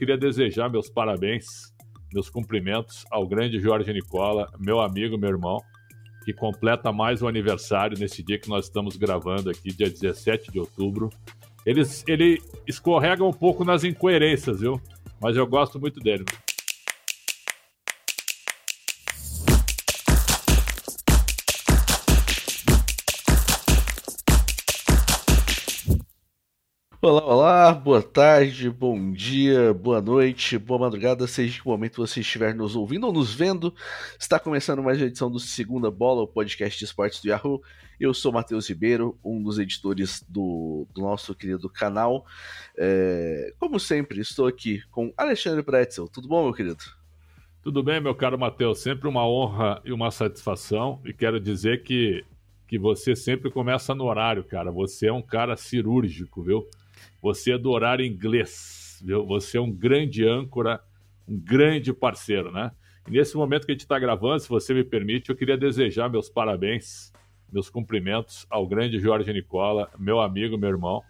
queria desejar meus parabéns, meus cumprimentos ao grande Jorge Nicola, meu amigo, meu irmão, que completa mais um aniversário nesse dia que nós estamos gravando aqui, dia 17 de outubro. Ele, ele escorrega um pouco nas incoerências, viu? Mas eu gosto muito dele. Olá, olá, boa tarde, bom dia, boa noite, boa madrugada, seja que momento você estiver nos ouvindo ou nos vendo. Está começando mais uma edição do Segunda Bola, o podcast de esportes do Yahoo. Eu sou Matheus Ribeiro, um dos editores do, do nosso querido canal. É, como sempre, estou aqui com Alexandre Pretzel. Tudo bom, meu querido? Tudo bem, meu caro Matheus. Sempre uma honra e uma satisfação. E quero dizer que, que você sempre começa no horário, cara. Você é um cara cirúrgico, viu? Você é do horário inglês, viu? Você é um grande âncora, um grande parceiro, né? E nesse momento que a gente está gravando, se você me permite, eu queria desejar meus parabéns, meus cumprimentos ao grande Jorge Nicola, meu amigo, meu irmão,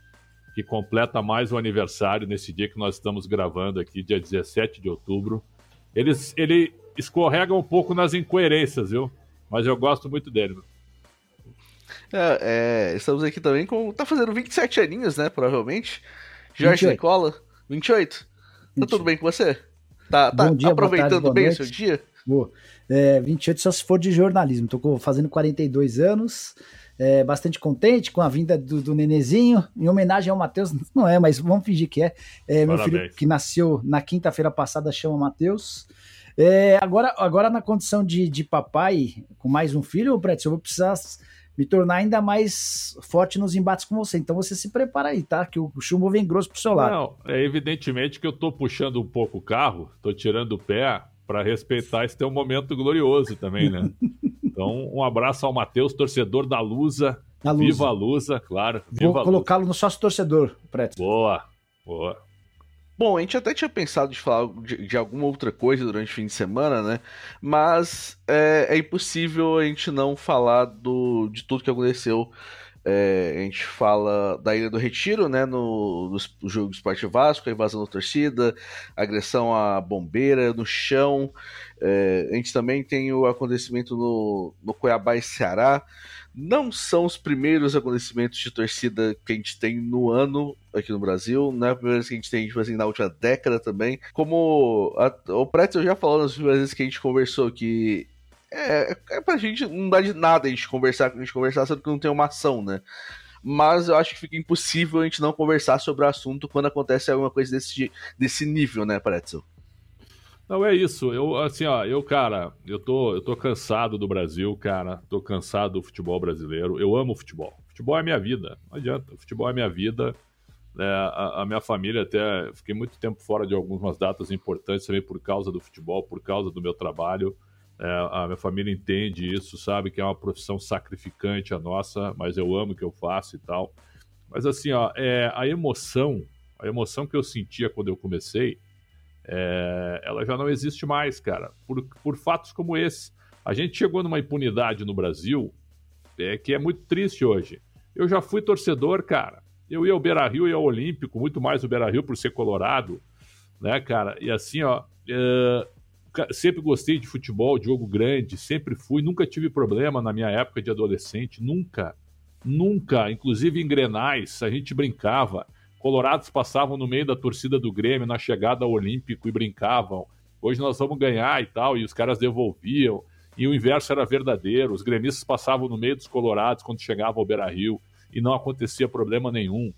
que completa mais um aniversário nesse dia que nós estamos gravando aqui, dia 17 de outubro. Ele, ele escorrega um pouco nas incoerências, viu? Mas eu gosto muito dele. É, é, estamos aqui também com. Tá fazendo 27 aninhos, né? Provavelmente. Jorge 28. Nicola, 28. 28. Tá tudo bem com você? Tá, tá dia, aproveitando tarde, bem o seu dia? Boa. É, 28 só se for de jornalismo. Tô fazendo 42 anos. É, bastante contente com a vinda do, do Nenezinho, em homenagem ao Matheus, não é, mas vamos fingir que é. é meu filho que nasceu na quinta-feira passada chama Matheus. É, agora, agora na condição de, de papai, com mais um filho, Pretz, eu vou precisar me tornar ainda mais forte nos embates com você. Então você se prepara aí, tá? Que o chumbo vem grosso pro seu lado. Não, é evidentemente que eu tô puxando um pouco o carro, tô tirando o pé para respeitar esse teu momento glorioso também, né? então, um abraço ao Matheus, torcedor da Lusa. Da Lusa. Viva a Lusa, claro. Vou colocá-lo no sócio torcedor, Preto. Boa, boa. Bom, a gente até tinha pensado de falar de, de, alguma outra coisa durante o fim de semana, né? Mas é, é impossível a gente não falar do, de tudo que aconteceu. É, a gente fala da Ilha do Retiro, né? No, no jogo do Esporte Vasco, a invasão da torcida, agressão à bombeira no chão. É, a gente também tem o acontecimento no, no Cuiabá e Ceará não são os primeiros acontecimentos de torcida que a gente tem no ano aqui no Brasil, não é a primeira vez que a gente tem, tipo assim, na última década também. Como a, o Pretzel já falou nas últimas vezes que a gente conversou que é, é pra gente não dá de nada a gente conversar, a gente conversar sobre que não tem uma ação, né? Mas eu acho que fica impossível a gente não conversar sobre o assunto quando acontece alguma coisa desse, desse nível, né, Pretzel? Não, é isso. Eu, assim, ó, eu, cara, eu tô, eu tô cansado do Brasil, cara. Tô cansado do futebol brasileiro. Eu amo futebol. Futebol é minha vida. Não adianta. Futebol é minha vida. É, a, a, minha família até fiquei muito tempo fora de algumas datas importantes também por causa do futebol, por causa do meu trabalho. É, a minha família entende isso, sabe que é uma profissão sacrificante a nossa, mas eu amo o que eu faço e tal. Mas assim, ó, é, a emoção, a emoção que eu sentia quando eu comecei, é, ela já não existe mais, cara, por, por fatos como esse. A gente chegou numa impunidade no Brasil é, que é muito triste hoje. Eu já fui torcedor, cara. Eu ia ao Beira Rio e ao Olímpico, muito mais o Beira Rio por ser colorado, né, cara? E assim, ó, é, sempre gostei de futebol, de jogo grande, sempre fui, nunca tive problema na minha época de adolescente, nunca, nunca. Inclusive em Grenais, a gente brincava. Colorados passavam no meio da torcida do Grêmio na chegada ao Olímpico e brincavam. Hoje nós vamos ganhar e tal, e os caras devolviam. E o inverso era verdadeiro. Os gremistas passavam no meio dos colorados quando chegavam ao Beira-Rio e não acontecia problema nenhum.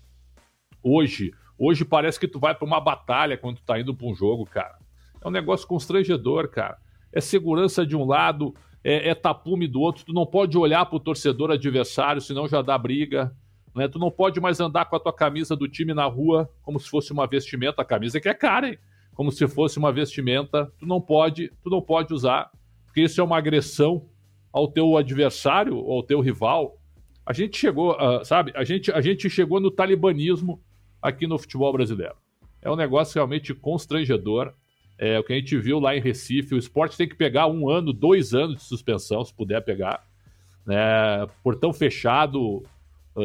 Hoje, hoje parece que tu vai para uma batalha quando tu tá indo para um jogo, cara. É um negócio constrangedor, cara. É segurança de um lado, é, é tapume do outro. Tu não pode olhar para o torcedor adversário, senão já dá briga. Né? Tu não pode mais andar com a tua camisa do time na rua como se fosse uma vestimenta, a camisa que é cara, hein? Como se fosse uma vestimenta, tu não pode, tu não pode usar, porque isso é uma agressão ao teu adversário ou ao teu rival. A gente chegou, uh, sabe? A gente, a gente chegou no talibanismo aqui no futebol brasileiro. É um negócio realmente constrangedor. É o que a gente viu lá em Recife. O esporte tem que pegar um ano, dois anos de suspensão, se puder pegar. Né? Portão fechado,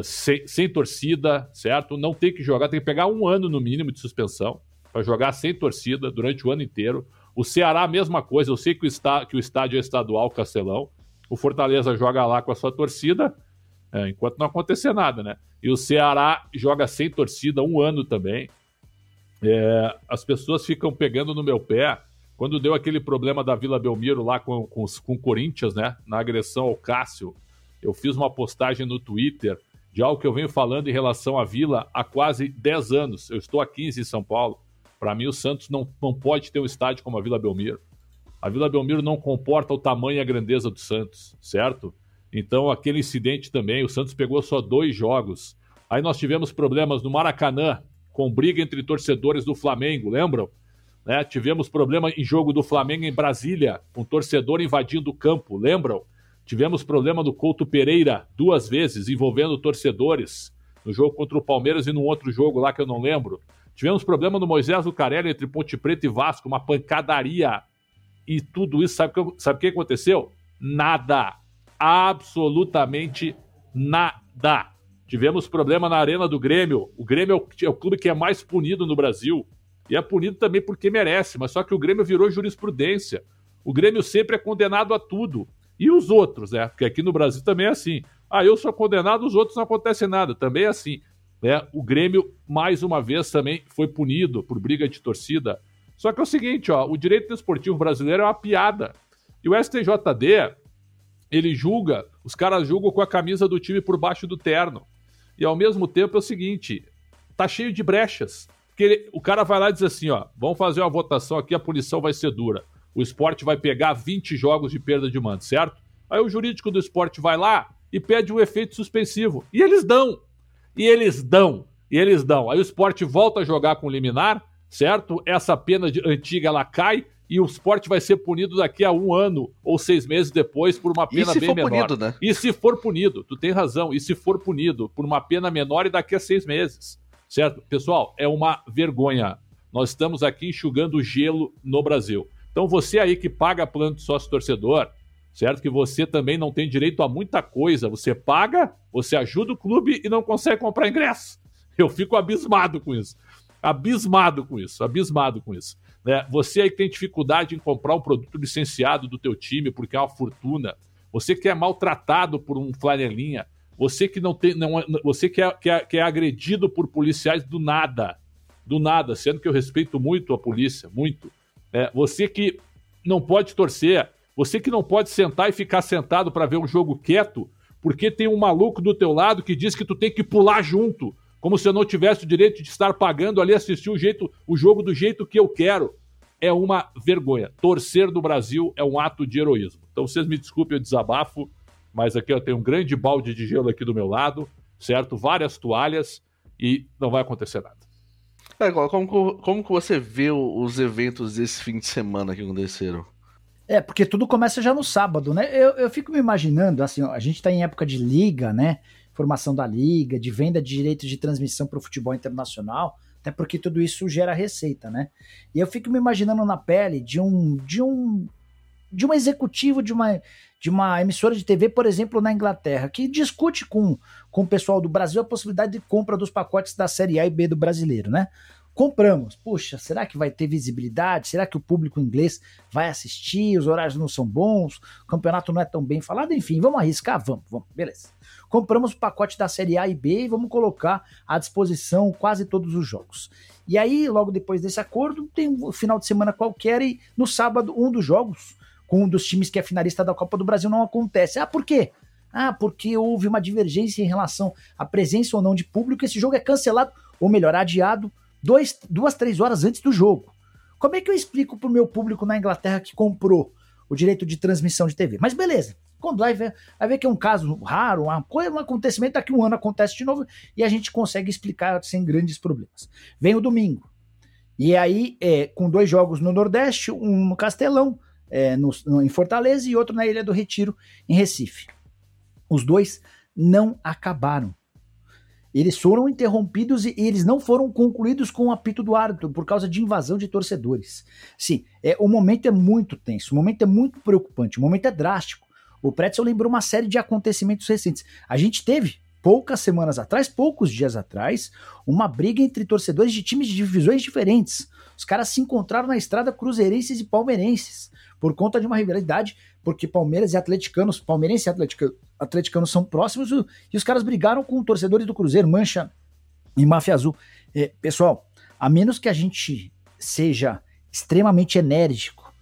sem, sem torcida, certo? Não tem que jogar, tem que pegar um ano no mínimo de suspensão. para jogar sem torcida durante o ano inteiro. O Ceará, a mesma coisa. Eu sei que o, está, que o estádio é estadual, Castelão. O Fortaleza joga lá com a sua torcida, é, enquanto não acontecer nada, né? E o Ceará joga sem torcida um ano também. É, as pessoas ficam pegando no meu pé quando deu aquele problema da Vila Belmiro lá com, com, com o Corinthians, né? Na agressão ao Cássio. Eu fiz uma postagem no Twitter de algo que eu venho falando em relação à Vila há quase 10 anos. Eu estou há 15 em São Paulo. Para mim, o Santos não, não pode ter um estádio como a Vila Belmiro. A Vila Belmiro não comporta o tamanho e a grandeza do Santos, certo? Então, aquele incidente também, o Santos pegou só dois jogos. Aí nós tivemos problemas no Maracanã, com briga entre torcedores do Flamengo, lembram? Né? Tivemos problema em jogo do Flamengo em Brasília, com torcedor invadindo o campo, lembram? Tivemos problema no Couto Pereira duas vezes, envolvendo torcedores, no jogo contra o Palmeiras e num outro jogo lá que eu não lembro. Tivemos problema no Moisés Lucarelli entre Ponte Preta e Vasco, uma pancadaria. E tudo isso, sabe o que, sabe que aconteceu? Nada. Absolutamente nada. Tivemos problema na Arena do Grêmio. O Grêmio é o, é o clube que é mais punido no Brasil. E é punido também porque merece, mas só que o Grêmio virou jurisprudência. O Grêmio sempre é condenado a tudo. E os outros, né? Porque aqui no Brasil também é assim. Ah, eu sou condenado, os outros não acontece nada. Também é assim. Né? O Grêmio, mais uma vez, também foi punido por briga de torcida. Só que é o seguinte, ó, o direito desportivo brasileiro é uma piada. E o STJD, ele julga, os caras julgam com a camisa do time por baixo do terno. E ao mesmo tempo é o seguinte, tá cheio de brechas. Porque ele, o cara vai lá e diz assim, ó, vamos fazer uma votação aqui, a punição vai ser dura o esporte vai pegar 20 jogos de perda de mando, certo? Aí o jurídico do esporte vai lá e pede um efeito suspensivo. E eles dão. E eles dão. E eles dão. Aí o esporte volta a jogar com liminar, certo? Essa pena de, antiga ela cai e o esporte vai ser punido daqui a um ano ou seis meses depois por uma pena bem menor. Punido, né? E se for punido, tu tem razão, e se for punido por uma pena menor e daqui a seis meses, certo? Pessoal, é uma vergonha. Nós estamos aqui enxugando gelo no Brasil. Então você aí que paga plano de sócio torcedor, certo? Que você também não tem direito a muita coisa. Você paga, você ajuda o clube e não consegue comprar ingresso. Eu fico abismado com isso. Abismado com isso, abismado com isso. Né? Você aí que tem dificuldade em comprar um produto licenciado do teu time porque é uma fortuna. Você que é maltratado por um flanelinha. Você que não tem. Não, é, você que é, que, é, que é agredido por policiais do nada. Do nada, sendo que eu respeito muito a polícia, muito. É, você que não pode torcer, você que não pode sentar e ficar sentado para ver um jogo quieto, porque tem um maluco do teu lado que diz que tu tem que pular junto, como se eu não tivesse o direito de estar pagando ali assistir o jeito, o jogo do jeito que eu quero. É uma vergonha. Torcer do Brasil é um ato de heroísmo. Então vocês me desculpem o desabafo, mas aqui eu tenho um grande balde de gelo aqui do meu lado, certo? Várias toalhas e não vai acontecer nada. É, como, como que você vê os eventos desse fim de semana que aconteceram? É, porque tudo começa já no sábado, né? Eu, eu fico me imaginando, assim, ó, a gente tá em época de liga, né? Formação da liga, de venda de direitos de transmissão para o futebol internacional, até porque tudo isso gera receita, né? E eu fico me imaginando na pele de um de um de um executivo de uma de uma emissora de TV, por exemplo, na Inglaterra, que discute com, com o pessoal do Brasil a possibilidade de compra dos pacotes da Série A e B do brasileiro, né? Compramos. Puxa, será que vai ter visibilidade? Será que o público inglês vai assistir? Os horários não são bons? O campeonato não é tão bem falado? Enfim, vamos arriscar? Vamos, vamos. Beleza. Compramos o pacote da Série A e B e vamos colocar à disposição quase todos os jogos. E aí, logo depois desse acordo, tem um final de semana qualquer e no sábado, um dos jogos com um dos times que é finalista da Copa do Brasil não acontece. Ah, por quê? Ah, porque houve uma divergência em relação à presença ou não de público. Esse jogo é cancelado, ou melhor, adiado, dois, duas, três horas antes do jogo. Como é que eu explico para o meu público na Inglaterra que comprou o direito de transmissão de TV? Mas beleza. Quando vai ver, vai ver que é um caso raro, uma coisa, um acontecimento, daqui um ano acontece de novo e a gente consegue explicar sem grandes problemas. Vem o domingo. E aí, é, com dois jogos no Nordeste, um no Castelão, é, no, no, em Fortaleza e outro na Ilha do Retiro, em Recife. Os dois não acabaram. Eles foram interrompidos e eles não foram concluídos com o apito do árbitro por causa de invasão de torcedores. Sim, é, o momento é muito tenso, o momento é muito preocupante, o momento é drástico. O Pretzel lembrou uma série de acontecimentos recentes. A gente teve, poucas semanas atrás, poucos dias atrás, uma briga entre torcedores de times de divisões diferentes Os caras se encontraram na estrada cruzeirenses e palmeirenses por conta de uma rivalidade, porque Palmeiras e atleticanos, palmeirenses e atleticano, atleticanos são próximos e os caras brigaram com torcedores do Cruzeiro, Mancha e Máfia Azul. É, pessoal, a menos que a gente seja extremamente enérgico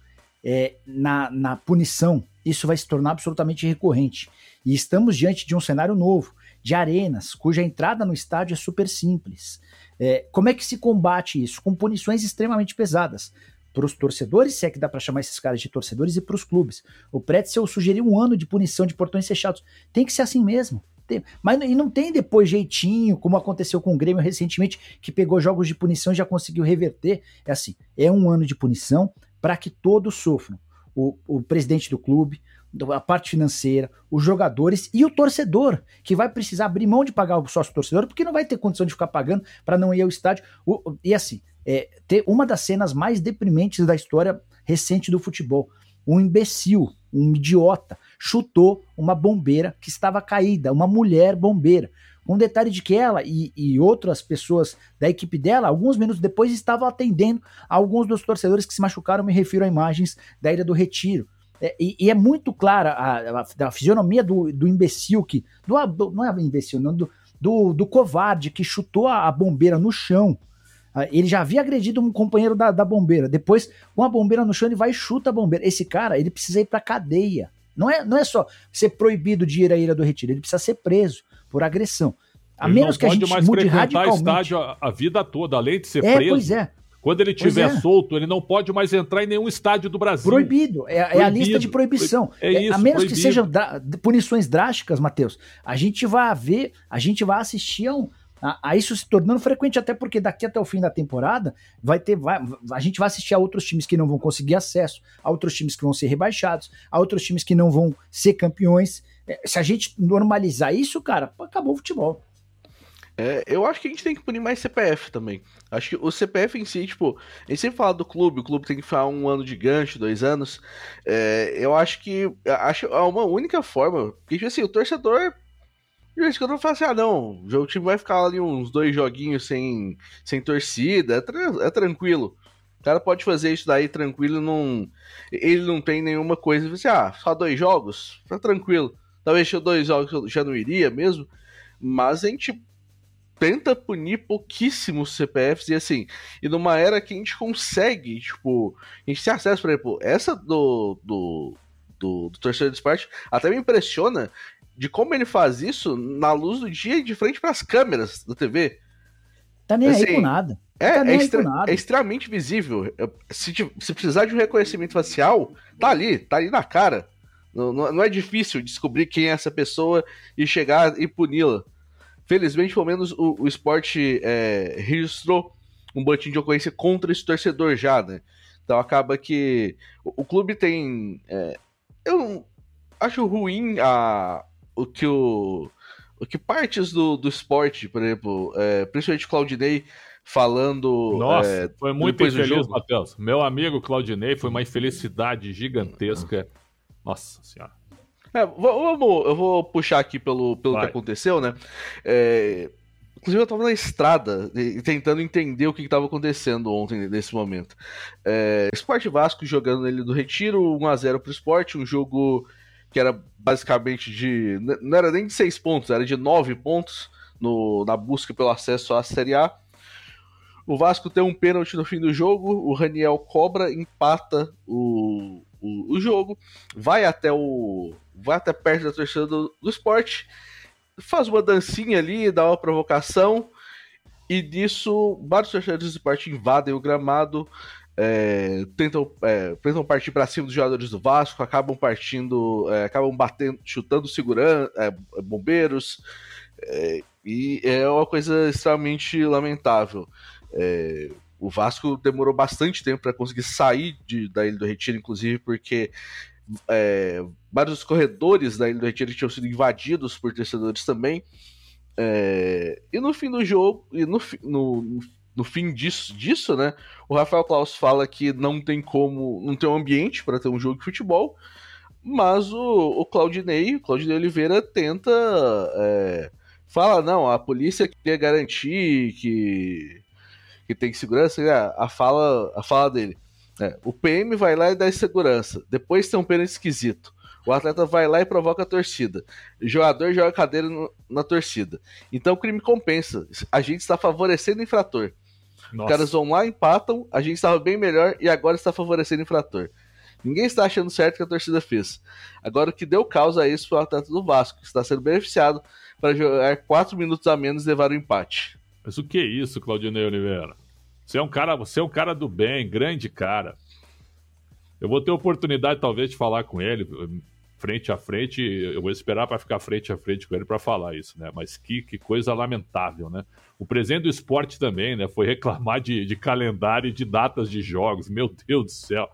é, na, na punição, isso vai se tornar absolutamente recorrente. E estamos diante de um cenário novo, de arenas, cuja entrada no estádio é super simples. É, como é que se combate isso? Com punições extremamente pesadas para os torcedores, se é que dá para chamar esses caras de torcedores, e para os clubes. O Pretzel sugeriu um ano de punição de portões fechados. Tem que ser assim mesmo. Tem, mas e não tem depois jeitinho, como aconteceu com o Grêmio recentemente, que pegou jogos de punição e já conseguiu reverter. É assim, é um ano de punição para que todos sofram. O, o presidente do clube, a parte financeira, os jogadores e o torcedor, que vai precisar abrir mão de pagar o sócio torcedor, porque não vai ter condição de ficar pagando para não ir ao estádio. O, e assim, é, ter uma das cenas mais deprimentes da história recente do futebol. Um imbecil, um idiota, chutou uma bombeira que estava caída, uma mulher bombeira. Um detalhe de que ela e, e, outras pessoas da equipe dela, alguns minutos depois, estavam atendendo alguns dos torcedores que se machucaram. Me refiro a imagens da Ilha do Retiro. É, e, e, é muito clara a, a, a fisionomia do, do imbecil que. Do, do, não é imbecil, não, do, do, covarde que chutou a, a bombeira no chão ele já havia agredido um companheiro da, da bombeira. Depois, com a bombeira no chão, ele vai e chuta a bombeira. Esse cara, ele precisa ir pra cadeia. Não é, não é só ser proibido de ir à Ilha do Retiro, ele precisa ser preso por agressão. A ele menos que a gente mais mude radicalmente. estádio a, a, vida toda, além de ser é, preso. Pois é. Quando ele estiver é. solto, ele não pode mais entrar em nenhum estádio do Brasil. Proibido. É, proibido. é a lista de proibição. É, é isso, a menos proibido. que sejam punições drásticas, Matheus, a gente vai ver, a gente vai assistir a um, a, a, isso se tornando frequente, até porque daqui até o fim da temporada vai ter. Vai, a gente vai assistir a outros times que não vão conseguir acesso, a outros times que vão ser rebaixados, a outros times que não vão ser campeões. É, se a gente normalizar isso, cara, acabou o futebol. É, eu acho que a gente tem que punir mais CPF também. Acho que o CPF em si, tipo, a gente sempre fala do clube, o clube tem que ficar um ano de gancho, dois anos. É, eu acho que acho é uma única forma. Porque, tipo assim, o torcedor de vez em quando eu falo assim, ah não, o time vai ficar ali uns dois joguinhos sem, sem torcida, é, tra é tranquilo. O cara pode fazer isso daí tranquilo, não, ele não tem nenhuma coisa. Você, ah, só dois jogos? Tá tranquilo. Talvez dois jogos eu já não iria mesmo, mas a gente tenta punir pouquíssimos CPFs e assim, e numa era que a gente consegue, tipo, a gente tem acesso, por exemplo, essa do, do, do, do torcedor de esporte até me impressiona de como ele faz isso na luz do dia e de frente para as câmeras da TV. Tá nem assim, aí com nada. É, tá é, extra, é, extremamente visível. Se, se, precisar de um reconhecimento facial, tá ali, tá ali na cara. Não, não é difícil descobrir quem é essa pessoa e chegar e puni-la. Felizmente, pelo menos o, o esporte é, registrou um boletim de ocorrência contra esse torcedor já, né? Então acaba que o, o clube tem. É, eu acho ruim a, o que o, o que partes do, do esporte, por exemplo, é, principalmente Claudinei falando. Nossa, é, foi muito infeliz, Matheus. Meu amigo Claudinei foi uma infelicidade gigantesca. Nossa senhora. É, vamos, eu vou puxar aqui pelo, pelo que aconteceu, né? É, inclusive, eu estava na estrada tentando entender o que estava acontecendo ontem, nesse momento. É, Esporte Vasco jogando ele do Retiro, 1x0 pro esporte, um jogo que era basicamente de. Não era nem de seis pontos, era de nove pontos no, na busca pelo acesso à Série A. O Vasco tem um pênalti no fim do jogo, o Raniel cobra, empata o, o, o, jogo, vai até o. vai até perto da torcida do, do esporte, faz uma dancinha ali, dá uma provocação, e disso vários torcedores do esporte invadem o gramado, é, tentam, é, tentam partir para cima dos jogadores do Vasco, acabam partindo, é, acabam batendo, chutando segurança, é, bombeiros, é, e é uma coisa extremamente lamentável. É, o Vasco demorou bastante tempo para conseguir sair de, da Ilha do Retiro, inclusive porque vários corredores da Ilha do Retiro tinham sido invadidos por torcedores também. e no fim do jogo, e no, no, no fim disso, disso, né? O Rafael Klaus fala que não tem como, não tem um ambiente para ter um jogo de futebol, mas o, o Claudinei, o Claudinei Oliveira tenta é, fala não, a polícia queria garantir que que tem segurança, é a fala, a fala dele. É, o PM vai lá e dá segurança. Depois tem um pênalti esquisito. O atleta vai lá e provoca a torcida. O jogador joga a cadeira no, na torcida. Então o crime compensa. A gente está favorecendo o infrator. Nossa. Os caras vão lá, empatam, a gente estava bem melhor e agora está favorecendo o infrator. Ninguém está achando certo o que a torcida fez. Agora o que deu causa a isso foi o atleta do Vasco, que está sendo beneficiado para jogar 4 minutos a menos e levar o empate. Mas o que é isso, Claudinei Oliveira? Você é um cara, você é um cara do bem, grande cara. Eu vou ter oportunidade talvez de falar com ele frente a frente. Eu vou esperar para ficar frente a frente com ele para falar isso, né? Mas que, que coisa lamentável, né? O presidente do esporte também, né? Foi reclamar de, de calendário e de datas de jogos. Meu Deus do céu.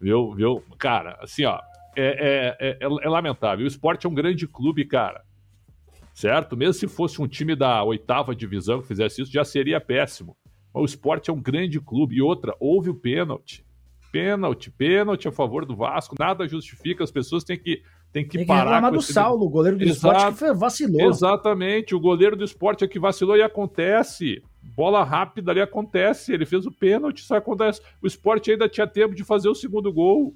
Viu, viu? Cara, assim, ó, é, é, é, é, lamentável. O esporte é um grande clube, cara. Certo? Mesmo se fosse um time da oitava divisão que fizesse isso, já seria péssimo. Mas o esporte é um grande clube. E outra, houve o pênalti. Pênalti, pênalti a favor do Vasco. Nada justifica, as pessoas têm que tem que, tem que parar reclamar do esse... Saulo, o goleiro do Exato, esporte que vacilou. Exatamente, o goleiro do esporte é que vacilou e acontece. Bola rápida ali acontece. Ele fez o pênalti, isso acontece. O esporte ainda tinha tempo de fazer o segundo gol.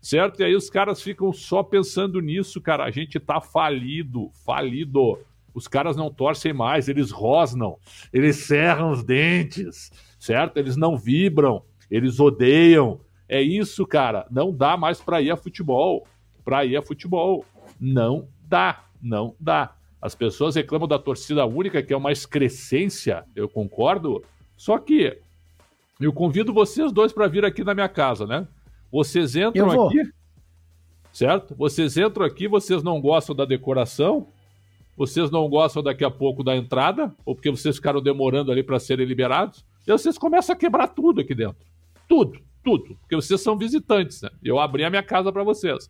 Certo? E aí os caras ficam só pensando nisso, cara. A gente tá falido, falido. Os caras não torcem mais, eles rosnam, eles cerram os dentes, certo? Eles não vibram, eles odeiam. É isso, cara. Não dá mais para ir a futebol para ir a futebol. Não dá, não dá. As pessoas reclamam da torcida única, que é uma excrescência, eu concordo. Só que eu convido vocês dois para vir aqui na minha casa, né? Vocês entram aqui, certo? Vocês entram aqui, vocês não gostam da decoração, vocês não gostam daqui a pouco da entrada, ou porque vocês ficaram demorando ali para serem liberados, e vocês começam a quebrar tudo aqui dentro. Tudo, tudo. Porque vocês são visitantes, né? Eu abri a minha casa para vocês.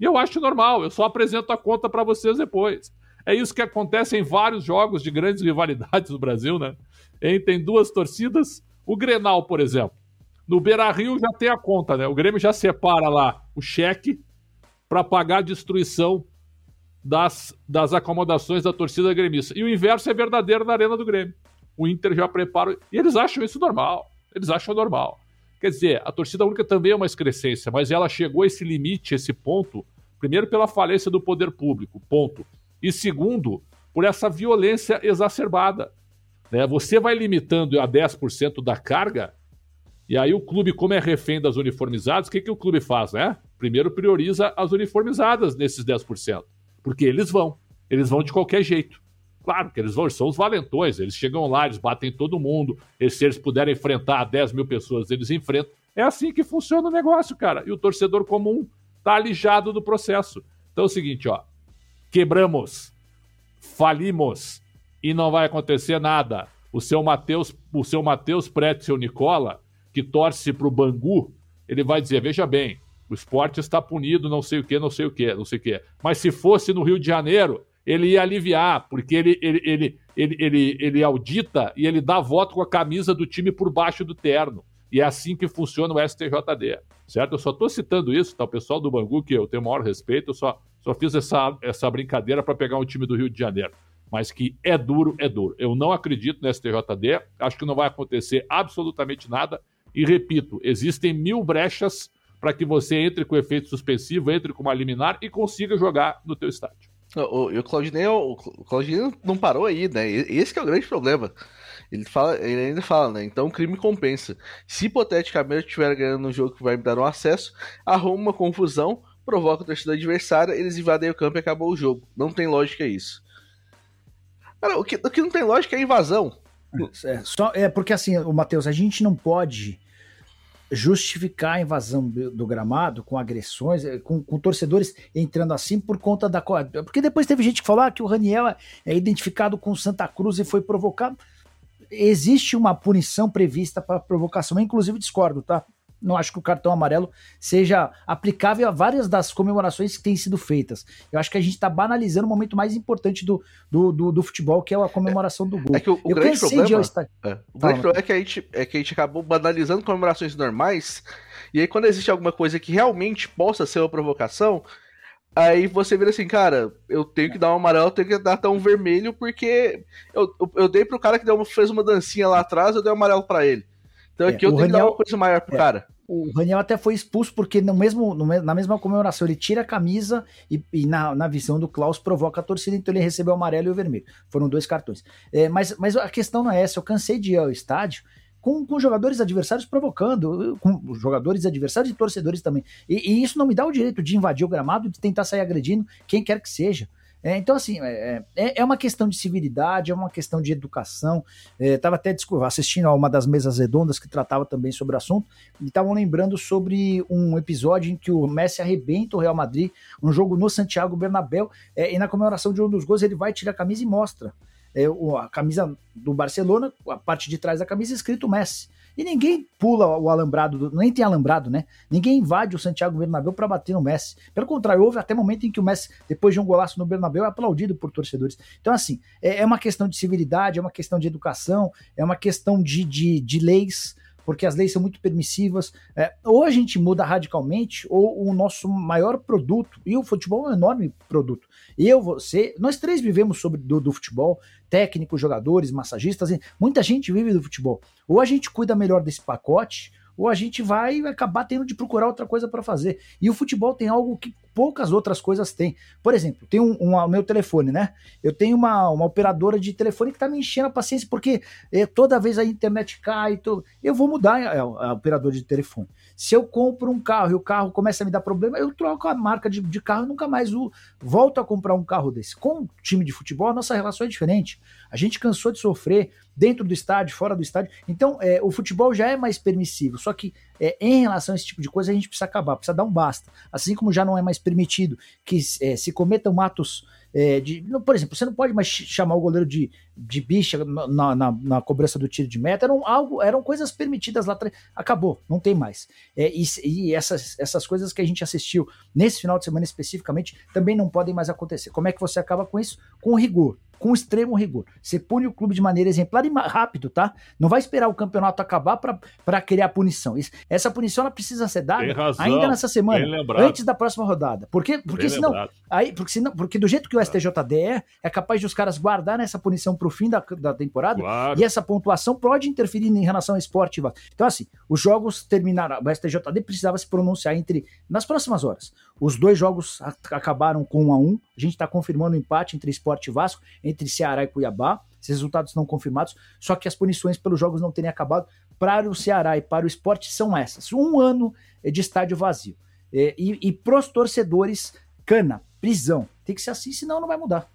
E eu acho normal, eu só apresento a conta para vocês depois. É isso que acontece em vários jogos de grandes rivalidades do Brasil, né? Em, tem duas torcidas. O Grenal, por exemplo. No Beira Rio já tem a conta, né? O Grêmio já separa lá o cheque para pagar a destruição das, das acomodações da torcida gremista. E o inverso é verdadeiro na Arena do Grêmio. O Inter já prepara. E eles acham isso normal. Eles acham normal. Quer dizer, a torcida única também é uma excrescência, mas ela chegou a esse limite, esse ponto, primeiro pela falência do poder público, ponto. E segundo, por essa violência exacerbada. Né? Você vai limitando a 10% da carga, e aí o clube, como é refém das uniformizadas, o que, que o clube faz? Né? Primeiro prioriza as uniformizadas nesses 10%, porque eles vão, eles vão de qualquer jeito. Claro que eles são os valentões, eles chegam lá, eles batem todo mundo, e se eles puderem enfrentar 10 mil pessoas, eles enfrentam. É assim que funciona o negócio, cara. E o torcedor comum tá alijado do processo. Então é o seguinte, ó. Quebramos, falimos e não vai acontecer nada. O seu Matheus, o seu Matheus Pretzel Nicola, que torce pro Bangu, ele vai dizer: veja bem, o esporte está punido, não sei o que, não sei o que, não sei o que. Mas se fosse no Rio de Janeiro, ele ia aliviar, porque ele, ele, ele, ele, ele, ele audita e ele dá voto com a camisa do time por baixo do terno. E é assim que funciona o STJD, certo? Eu só estou citando isso, tá? O pessoal do Bangu, que eu tenho o maior respeito, eu só, só fiz essa, essa brincadeira para pegar um time do Rio de Janeiro. Mas que é duro, é duro. Eu não acredito no STJD, acho que não vai acontecer absolutamente nada. E repito, existem mil brechas para que você entre com efeito suspensivo, entre com uma liminar e consiga jogar no teu estádio. O, o, Claudinei, o Claudinei não parou aí, né? Esse é o grande problema. Ele, fala, ele ainda fala, né? Então o crime compensa. Se hipoteticamente eu estiver ganhando um jogo que vai me dar um acesso, arruma uma confusão, provoca a torcida adversária, eles invadem o campo e acabou o jogo. Não tem lógica isso. Cara, o que, o que não tem lógica é a invasão. É, só, é porque assim, o Matheus, a gente não pode justificar a invasão do gramado com agressões, eh, com, com, torcedores entrando assim por conta da. Porque depois teve gente que falou ah, que o Raniel é identificado com Santa Cruz e foi provocado. Existe uma punição prevista para provocação, inclusive discordo, tá? Não acho que o cartão amarelo seja aplicável a várias das comemorações que têm sido feitas. Eu acho que a gente está banalizando o momento mais importante do, do, do, do, futebol, que é a comemoração do gol. É que o, o eu grande problema, estar... é, o grande problema é, que a gente, é que a gente acabou banalizando comemorações normais, e aí quando existe alguma coisa que realmente possa ser uma provocação, Aí você vira assim, cara, eu tenho que dar um amarelo, eu tenho que dar até um vermelho, porque eu, eu, eu dei pro cara que deu, fez uma dancinha lá atrás, eu dei um amarelo para ele. Então aqui é, eu tenho Raniel, que dar uma coisa maior pro é, cara. O Raniel até foi expulso porque no mesmo, no, na mesma comemoração ele tira a camisa e, e, na, na visão do Klaus provoca a torcida, então ele recebeu o amarelo e o vermelho. Foram dois cartões. É, mas, mas a questão não é essa, eu cansei de ir ao estádio com, com jogadores adversários provocando, com jogadores adversários e torcedores também. E, e, isso não me dá o direito de invadir o gramado, de tentar sair agredindo quem quer que seja. É, então, assim, é, é, é uma questão de civilidade, é uma questão de educação. Estava é, até assistindo a uma das mesas redondas que tratava também sobre o assunto, e estavam lembrando sobre um episódio em que o Messi arrebenta o Real Madrid, um jogo no Santiago Bernabéu, é, e na comemoração de um dos gols ele vai tirar a camisa e mostra é, a camisa do Barcelona, a parte de trás da camisa escrito Messi. E ninguém pula o alambrado, do, nem tem alambrado, né? Ninguém invade o Santiago Bernabéu para bater no Messi. Pelo contrário, houve até momento em que o Messi, depois de um golaço no Bernabéu, é aplaudido por torcedores. Então, assim, é, é uma questão de civilidade, é uma questão de educação, é uma questão de, de, de leis porque as leis são muito permissivas. É, ou a gente muda radicalmente, ou o nosso maior produto, e o futebol é um enorme produto. Eu, você, nós três vivemos sobre do, do futebol, técnicos, jogadores, massagistas, muita gente vive do futebol. Ou a gente cuida melhor desse pacote, ou a gente vai acabar tendo de procurar outra coisa para fazer. E o futebol tem algo que poucas outras coisas têm. Por exemplo, tem um, um, meu telefone, né? Eu tenho uma, uma operadora de telefone que tá me enchendo a paciência, porque é, toda vez a internet cai, eu vou mudar a, a, a operadora de telefone. Se eu compro um carro e o carro começa a me dar problema, eu troco a marca de, de carro e nunca mais o, volto a comprar um carro desse. Com o time de futebol, a nossa relação é diferente. A gente cansou de sofrer dentro do estádio, fora do estádio. Então, é, o futebol já é mais permissivo. Só que é, em relação a esse tipo de coisa, a gente precisa acabar, precisa dar um basta. Assim como já não é mais permitido que é, se cometam atos é, de, por exemplo, você não pode mais chamar o goleiro de, de bicha na, na, na cobrança do tiro de meta, eram, algo, eram coisas permitidas lá atrás. Acabou, não tem mais. É, e, e essas, essas coisas que a gente assistiu nesse final de semana especificamente também não podem mais acontecer. Como é que você acaba com isso? Com rigor com extremo rigor. Você pune o clube de maneira exemplar e rápido, tá? Não vai esperar o campeonato acabar para criar punição. Isso, essa punição ela precisa ser dada razão, ainda nessa semana, antes da próxima rodada. Porque bem senão, aí, porque senão, porque do jeito que o STJD é, é capaz de os caras guardar essa punição para o fim da, da temporada claro. e essa pontuação pode interferir em relação ao esporte. Então assim, os jogos terminaram, o STJD precisava se pronunciar entre nas próximas horas. Os dois jogos acabaram com um a um. A gente está confirmando o empate entre Esporte e Vasco, entre Ceará e Cuiabá. Esses resultados estão confirmados, só que as punições pelos jogos não terem acabado. Para o Ceará e para o esporte são essas: um ano de estádio vazio. E, e, e para os torcedores, cana, prisão. Tem que ser assim, senão não vai mudar.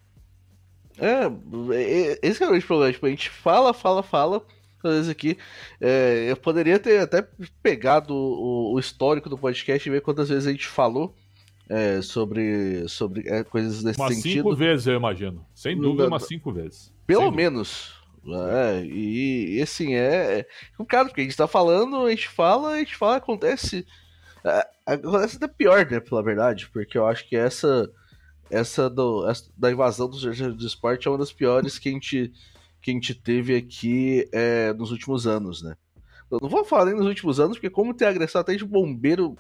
É, é esse é o grande problema. Tipo, a gente fala, fala, fala, às vezes aqui. É, eu poderia ter até pegado o, o, histórico do podcast e ver quantas vezes a gente falou é, sobre, sobre é, coisas desse umas sentido. cinco vezes, eu imagino. Sem dúvida, umas cinco vezes. Pelo menos. É, e, e, assim, é, é complicado, porque a gente tá falando, a gente fala, a gente fala, acontece. É, acontece até pior, né, pela verdade, porque eu acho que essa essa, do, essa da invasão dos jornalistas do esporte é uma das piores que a gente, que a gente teve aqui é, nos últimos anos, né? Eu não vou falar nem nos últimos anos, porque como tem agressão até de bombeiro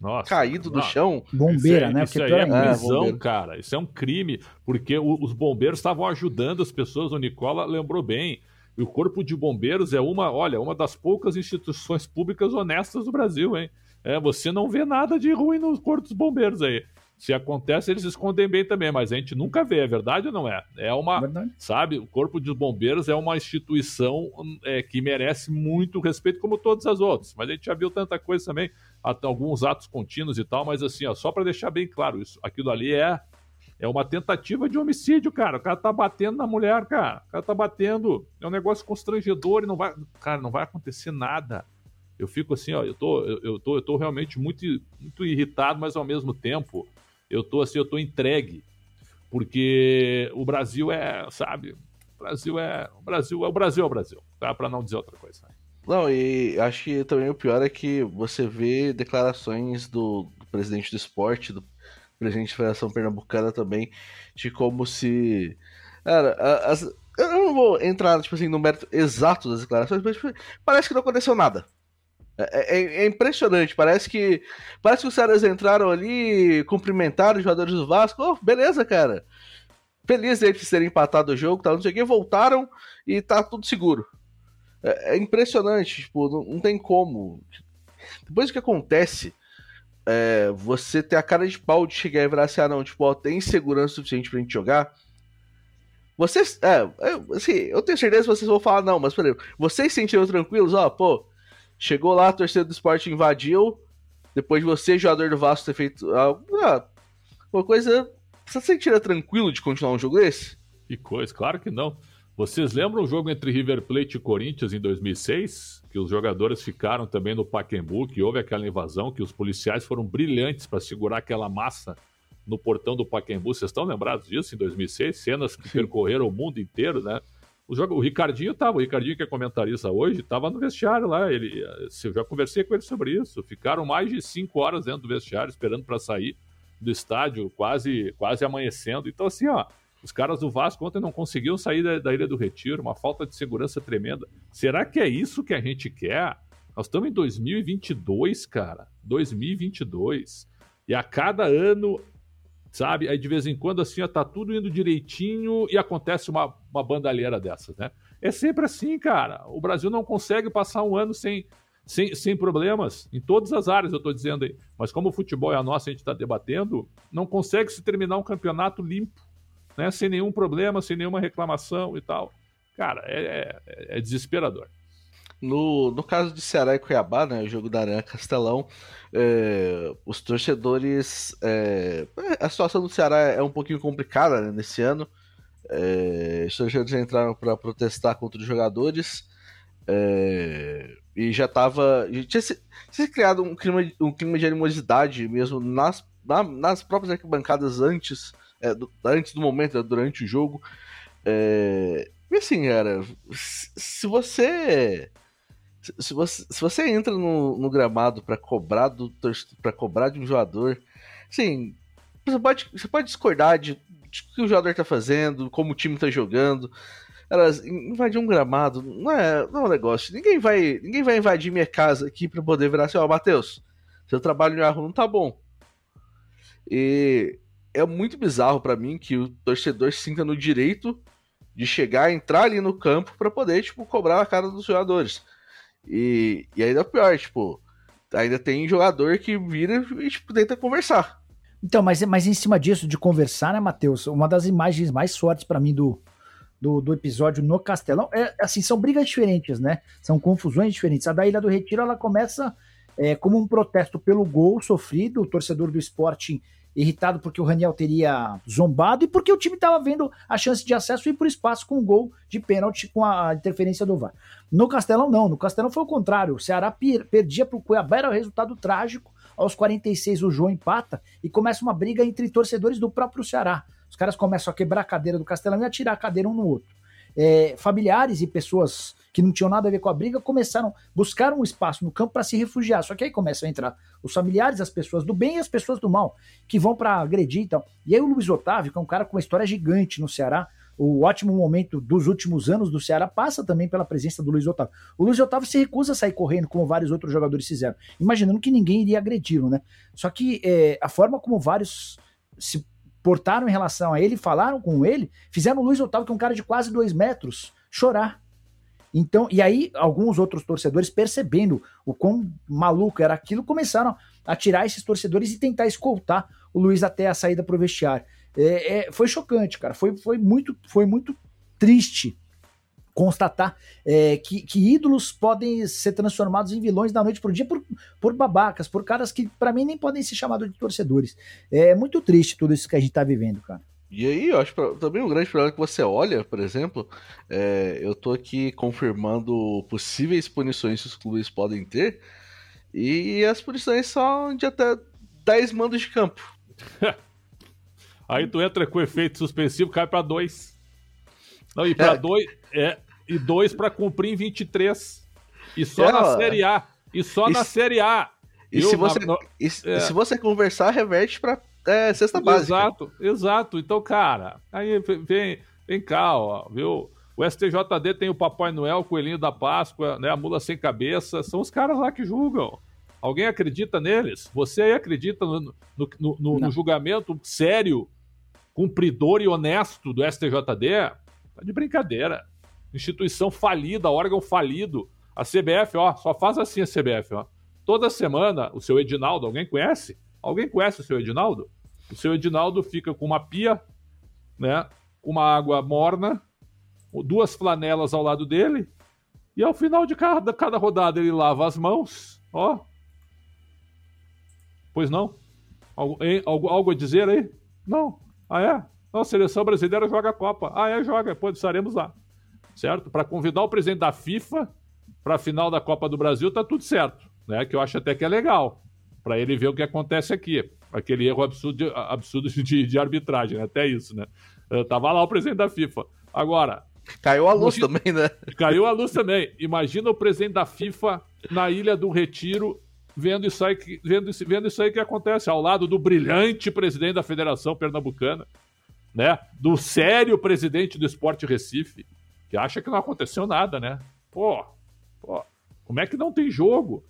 Nossa, caído do chão. Bombeira, isso né? Isso aí é, é prisão, é, cara. Isso é um crime, porque o, os bombeiros estavam ajudando as pessoas. O Nicola lembrou bem. E o Corpo de Bombeiros é uma, olha, uma das poucas instituições públicas honestas do Brasil, hein? É, você não vê nada de ruim no Corpo dos Bombeiros aí. Se acontece, eles escondem bem também, mas a gente nunca vê, é verdade ou não é? É uma, verdade. sabe, o Corpo de Bombeiros é uma instituição é, que merece muito respeito, como todas as outras. Mas a gente já viu tanta coisa também, até alguns atos contínuos e tal, mas assim, ó, só para deixar bem claro isso, aquilo ali é é uma tentativa de homicídio, cara. O cara tá batendo na mulher, cara. O cara tá batendo. É um negócio constrangedor e não vai. Cara, não vai acontecer nada. Eu fico assim, ó, eu tô, eu, eu tô, eu tô realmente muito, muito irritado, mas ao mesmo tempo eu tô assim, eu tô entregue, porque o Brasil é, sabe, o Brasil é, o Brasil é o Brasil é o Brasil, tá? Para não dizer outra coisa. Não, e acho que também o pior é que você vê declarações do, do presidente do esporte, do presidente da Federação Pernambucana também, de como se. Cara, as, eu não vou entrar tipo assim, no mérito exato das declarações, mas tipo, parece que não aconteceu nada. É, é, é, impressionante, parece que parece que os caras entraram ali, cumprimentaram os jogadores do Vasco, oh, beleza, cara. Feliz deles terem empatado o jogo, tá, não sei o voltaram e tá tudo seguro. É, é impressionante, tipo, não, não, tem como. Depois que acontece, é, você ter a cara de pau de chegar e falar assim, ah não, tipo, ó, tem segurança suficiente pra gente jogar. Vocês, é, assim, eu tenho certeza que vocês vão falar não, mas exemplo, vocês se sentiram tranquilos, ó, pô, Chegou lá, a torcida do esporte invadiu. Depois de você, jogador do Vasco, ter feito ah, uma coisa. Você se sentiria tranquilo de continuar um jogo desse? Que coisa, claro que não. Vocês lembram o jogo entre River Plate e Corinthians em 2006? Que os jogadores ficaram também no Pacaembu, que houve aquela invasão, que os policiais foram brilhantes para segurar aquela massa no portão do Pacaembu. Vocês estão lembrados disso em 2006? Cenas que percorreram o mundo inteiro, né? O, jogo, o Ricardinho o Ricardinho que é comentarista hoje, estava no vestiário lá. Ele, eu já conversei com ele sobre isso. Ficaram mais de cinco horas dentro do vestiário, esperando para sair do estádio, quase, quase amanhecendo. Então, assim, ó, os caras do Vasco ontem não conseguiam sair da, da Ilha do Retiro, uma falta de segurança tremenda. Será que é isso que a gente quer? Nós estamos em 2022, cara. 2022. E a cada ano sabe? Aí de vez em quando, assim, ó, tá tudo indo direitinho e acontece uma, uma bandalheira dessas, né? É sempre assim, cara. O Brasil não consegue passar um ano sem, sem, sem problemas, em todas as áreas, eu tô dizendo aí. Mas como o futebol é a nossa, a gente está debatendo, não consegue se terminar um campeonato limpo, né? Sem nenhum problema, sem nenhuma reclamação e tal. Cara, é, é, é desesperador. No, no caso de Ceará e Cuiabá, né, o jogo da Aranha Castelão, é, os torcedores. É, a situação do Ceará é um pouquinho complicada né, nesse ano. É, os torcedores entraram para protestar contra os jogadores é, e já estava. Tinha se, tinha criado um clima, um clima de animosidade mesmo nas, na, nas próprias arquibancadas antes, é, do, antes do momento, né, durante o jogo. É, e assim, cara, se você se você, se você entra no, no gramado para cobrar do para cobrar de um jogador, sim, você pode, você pode discordar de, de que o jogador tá fazendo, como o time tá jogando. Elas invadir um gramado não é, não é um negócio. Ninguém vai, ninguém vai invadir minha casa aqui para poder virar assim, ó, oh, Matheus, seu trabalho no erro não tá bom. E é muito bizarro para mim que o torcedor sinta no direito de chegar, entrar ali no campo para poder, tipo, cobrar a cara dos jogadores. E, e ainda pior, tipo, ainda tem jogador que vira e tipo, tenta conversar. Então, mas, mas em cima disso, de conversar, né, Matheus? Uma das imagens mais fortes para mim do, do, do, episódio no Castelão é assim, são brigas diferentes, né? São confusões diferentes. A da Ilha do Retiro ela começa é, como um protesto pelo gol sofrido, o torcedor do esporte irritado porque o Raniel teria zombado e porque o time estava vendo a chance de acesso e ir por espaço com um gol de pênalti com a interferência do VAR. No Castelão, não. No Castelão foi o contrário. O Ceará perdia para o Cuiabá, era o resultado trágico. Aos 46, o João empata e começa uma briga entre torcedores do próprio Ceará. Os caras começam a quebrar a cadeira do Castelão e a tirar a cadeira um no outro. É, familiares e pessoas que não tinham nada a ver com a briga, começaram, buscaram um espaço no campo para se refugiar. Só que aí começam a entrar os familiares, as pessoas do bem e as pessoas do mal, que vão para agredir e tal. E aí o Luiz Otávio, que é um cara com uma história gigante no Ceará, o ótimo momento dos últimos anos do Ceará passa também pela presença do Luiz Otávio. O Luiz Otávio se recusa a sair correndo, como vários outros jogadores fizeram, imaginando que ninguém iria agredi-lo, né? Só que é, a forma como vários se portaram em relação a ele, falaram com ele, fizeram o Luiz Otávio, que é um cara de quase dois metros, chorar. Então, e aí alguns outros torcedores percebendo o quão maluco era aquilo, começaram a tirar esses torcedores e tentar escoltar o Luiz até a saída pro vestiário. É, é, foi chocante, cara. Foi, foi, muito, foi muito triste constatar é, que, que, ídolos podem ser transformados em vilões da noite pro dia por, por babacas, por caras que para mim nem podem ser chamados de torcedores. É muito triste tudo isso que a gente tá vivendo, cara. E aí, eu acho também um grande problema que você olha, por exemplo, é, eu tô aqui confirmando possíveis punições que os clubes podem ter, e as punições são de até 10 mandos de campo. aí tu entra com efeito suspensivo, cai para 2. Não, e para 2 é. é, e 2 para cumprir em 23. E só é, na Série A. E só e na se, Série A. E, eu, se você, na, e, é. se você conversar, reverte para é, cesta básica. Exato, exato. Então, cara, aí vem, vem cá, ó, viu? O STJD tem o Papai Noel, o Coelhinho da Páscoa, né, a Mula Sem Cabeça. São os caras lá que julgam. Alguém acredita neles? Você aí acredita no, no, no, no julgamento sério, cumpridor e honesto do STJD? Tá de brincadeira. Instituição falida, órgão falido. A CBF, ó, só faz assim a CBF, ó. Toda semana, o seu Edinaldo, alguém conhece? Alguém conhece o seu Edinaldo? O seu Edinaldo fica com uma pia, né? Uma água morna, duas flanelas ao lado dele, e ao final de cada, cada rodada ele lava as mãos, ó. Pois não? Algo, hein? algo, algo a dizer aí? Não. Ah, é? Não, a seleção brasileira joga a Copa. Ah, é, joga. Pois estaremos lá. Certo? Para convidar o presidente da FIFA para a final da Copa do Brasil, tá tudo certo. Né? Que eu acho até que é legal. Para ele ver o que acontece aqui. Aquele erro absurdo, de, absurdo de, de arbitragem, né? até isso, né? Eu tava lá o presidente da FIFA. Agora, Caiu a luz imagina... também, né? Caiu a luz também. Imagina o presidente da FIFA na Ilha do Retiro vendo isso aí, vendo, vendo isso aí que acontece ao lado do brilhante presidente da Federação Pernambucana, né? Do sério presidente do Esporte Recife, que acha que não aconteceu nada, né? Pô, pô como é que não tem jogo?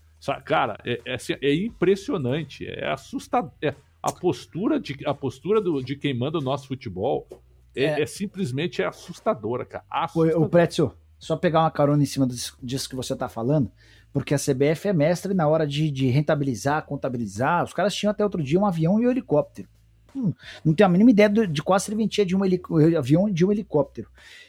Cara, é, é, assim, é impressionante, é assustador. É, a postura, de, a postura do, de quem manda o nosso futebol é, é, é simplesmente é assustadora, cara. Assustadora. O, o Prétio, só pegar uma carona em cima disso que você está falando, porque a CBF é mestre na hora de, de, rentabilizar, contabilizar. Os caras tinham até outro dia um avião e um helicóptero. Não tenho a mínima ideia de, de qual a serventia de um avião e de um helicóptero.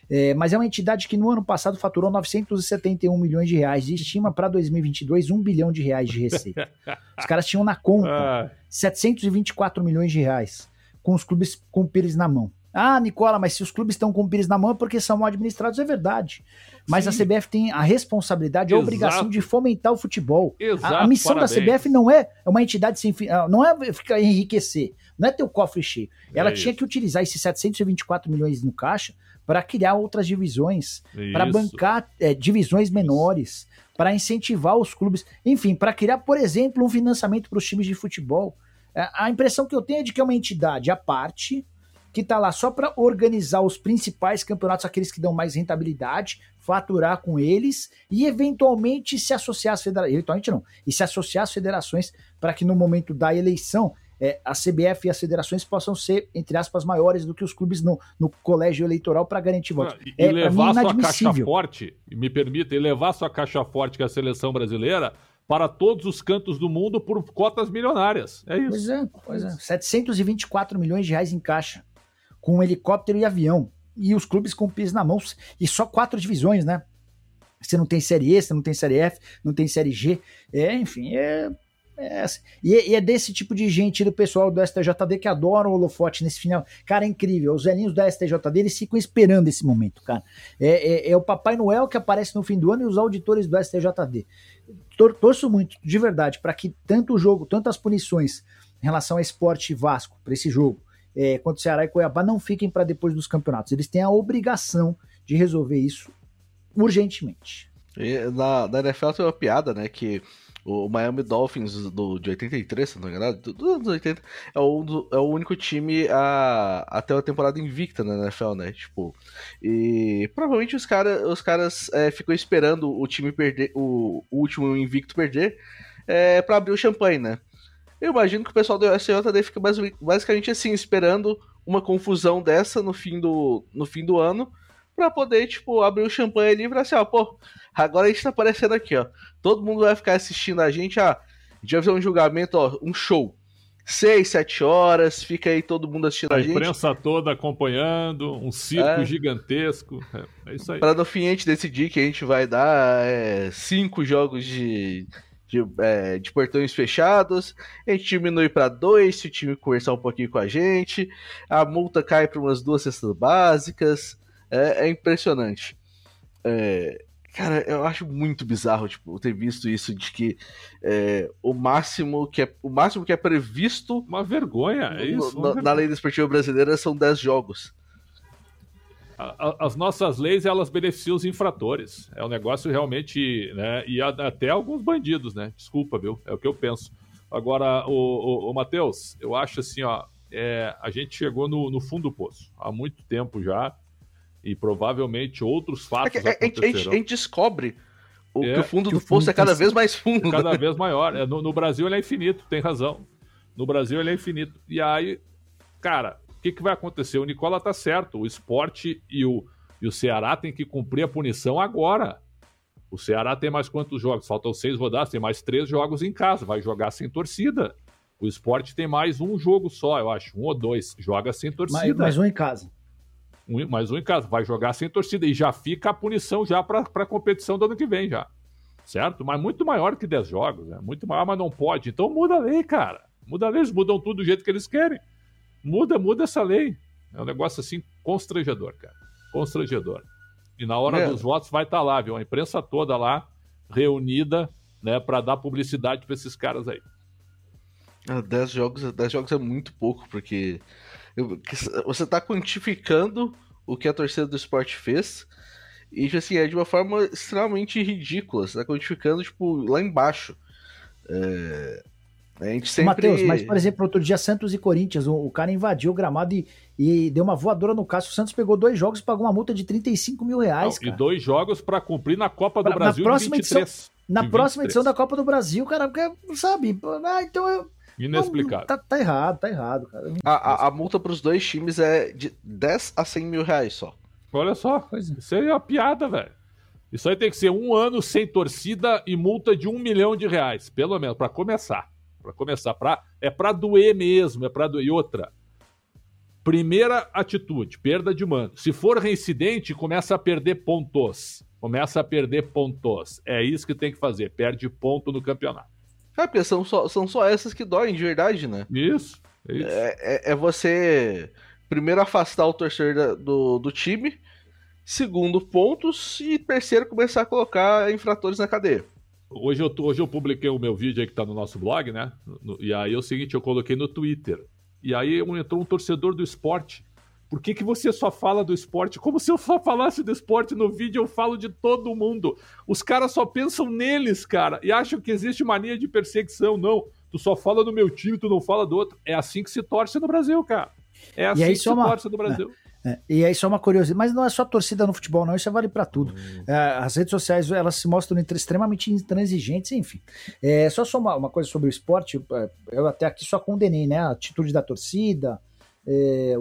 É, mas é uma entidade que no ano passado faturou 971 milhões de reais e estima para 2022 um bilhão de reais de receita. Os caras tinham na conta 724 milhões de reais, com os clubes com o Pires na mão. Ah, Nicola, mas se os clubes estão com o Pires na mão é porque são mal administrados, é verdade. Mas Sim. a CBF tem a responsabilidade, a obrigação de fomentar o futebol. Exato, a, a, missão parabéns. da CBF não é, é uma entidade sem fim, ah, não é ficar enriquecer, não é ter o cofre cheio. Ela é tinha que utilizar esses 724 milhões no caixa para criar outras divisões, para bancar é, divisões menores, para incentivar os clubes, enfim, para criar, por exemplo, um financiamento para os times de futebol. É, a impressão que eu tenho é de que é uma entidade à parte que está lá só para organizar os principais campeonatos, aqueles que dão mais rentabilidade, faturar com eles e eventualmente se associar às federações, eventualmente não, e se associar às federações para que no momento da eleição é, a CBF e as federações possam ser, entre aspas, maiores do que os clubes no, no colégio eleitoral para garantir votos. e, é, levar sua caixa forte, me permita, e levar sua caixa forte, que é a seleção brasileira, para todos os cantos do mundo por cotas milionárias. É isso. Pois é, pois é. 724 milhões de reais em caixa com helicóptero e avião. E os clubes com pis na mão. E só quatro divisões, né? Você não tem Série E, você não tem Série F, não tem Série G. É, enfim, é. É assim. e, e, é desse tipo de gente do pessoal do STJD que adora o holofote nesse final. Cara, é incrível. Os velhinhos da STJD eles ficam esperando esse momento, cara. É, é, é o Papai Noel que aparece no fim do ano e os auditores do STJD. Tor torço muito, de verdade, para que tanto o jogo, tanto as punições em relação a esporte Vasco, para esse jogo, é, contra o Ceará e Cuiabá não fiquem para depois dos campeonatos. Eles têm a obrigação de resolver isso urgentemente. E na, na NFL tem uma piada, né? Que o Miami Dolphins do, de 83, se não me engano, dos anos 80, é o, é o único time a, a ter uma temporada invicta na NFL, né? Tipo, e provavelmente os, cara, os caras é, ficam esperando o time perder, o, o último invicto perder, é, para abrir o champanhe, né? Eu imagino que o pessoal do SJD fica basicamente assim, esperando uma confusão dessa no fim do, no fim do ano, para poder, tipo, abrir o champanhe ali e falar assim, ó, pô, agora a gente tá aparecendo aqui, ó. Todo mundo vai ficar assistindo a gente, ah, a gente vai fazer um julgamento, ó, um show. Seis, sete horas, fica aí todo mundo assistindo a, a gente. A imprensa toda acompanhando, um circo é. gigantesco. É, é, isso aí. Pra no fim a gente decidir que a gente vai dar é, cinco jogos de de, é, de portões fechados, a gente diminui para dois se o time conversar um pouquinho com a gente, a multa cai para umas duas cestas básicas, é, é impressionante. É, cara, eu acho muito bizarro tipo, ter visto isso de que é, o máximo que é o máximo que é previsto uma vergonha, é isso, no, na, na lei desportiva brasileira são 10 jogos as nossas leis elas beneficiam os infratores. É um negócio realmente, né? E até alguns bandidos, né? Desculpa, viu? É o que eu penso. Agora, o, o, o Matheus, eu acho assim, ó, é, a gente chegou no, no, fundo do poço há muito tempo já. E provavelmente outros fatos é que, acontecerão. A gente, a gente descobre o, é, que o fundo do poço é cada vez mais fundo. É cada né? vez maior. É, no, no, Brasil ele é infinito, tem razão. No Brasil ele é infinito. E aí, cara, o que, que vai acontecer? O Nicola tá certo. O esporte e o, e o Ceará tem que cumprir a punição agora. O Ceará tem mais quantos jogos? Faltam seis rodadas, tem mais três jogos em casa. Vai jogar sem torcida. O esporte tem mais um jogo só, eu acho. Um ou dois. Joga sem torcida. Mais, mais um em casa. Um, mais um em casa. Vai jogar sem torcida. E já fica a punição já para a competição do ano que vem já. Certo? Mas muito maior que 10 jogos. Né? Muito maior, mas não pode. Então muda a lei, cara. Muda a lei. Eles mudam tudo do jeito que eles querem. Muda, muda essa lei. É um negócio assim constrangedor, cara. Constrangedor. E na hora é. dos votos vai estar tá lá, viu? A imprensa toda lá reunida, né, para dar publicidade para esses caras aí. 10 ah, jogos, 10 jogos é muito pouco, porque você está quantificando o que a torcida do esporte fez e assim, é de uma forma extremamente ridícula. Você tá quantificando, tipo, lá embaixo. É... A gente sempre... Matheus, mas por exemplo, outro dia Santos e Corinthians, o, o cara invadiu o gramado e, e, deu uma voadora no Cássio. O Santos pegou dois jogos e pagou uma multa de 35 mil reais. Não, e dois jogos para cumprir na Copa do pra, Brasil na próxima 23. Edição, na próxima edição da Copa do Brasil, cara, porque, sabe? Ah, então eu. Inexplicável. Tá, tá, errado, tá errado, cara. A, a, a multa para os dois times é de 10 a 100 mil reais só. Olha só, é. isso aí é uma piada, velho. Isso aí tem que ser um ano sem torcida e multa de um milhão de reais, pelo menos, para começar para começar. Pra, é para doer mesmo, é para doer. E outra, primeira atitude, perda de mando. Se for reincidente, começa a perder pontos. Começa a perder pontos. É isso que tem que fazer, perde ponto no campeonato. É, porque são só, são só essas que doem de verdade, né? Isso. É, isso. é, é, é você primeiro afastar o torcedor do, do time, segundo pontos e terceiro começar a colocar infratores na cadeia. Hoje eu, hoje eu publiquei o meu vídeo aí que tá no nosso blog, né? No, e aí é o seguinte, eu coloquei no Twitter. E aí entrou um torcedor do esporte. Por que, que você só fala do esporte? Como se eu só falasse do esporte no vídeo, eu falo de todo mundo. Os caras só pensam neles, cara, e acham que existe mania de perseguição. Não, tu só fala do meu time, tu não fala do outro. É assim que se torce no Brasil, cara. É assim que se uma... torce no Brasil. É. É, e aí só uma curiosidade, mas não é só torcida no futebol, não, isso vale para tudo. Uhum. É, as redes sociais elas se mostram extremamente intransigentes, enfim. É, só só uma, uma, coisa sobre o esporte, é, eu até aqui só condenei, né? A atitude da torcida. É,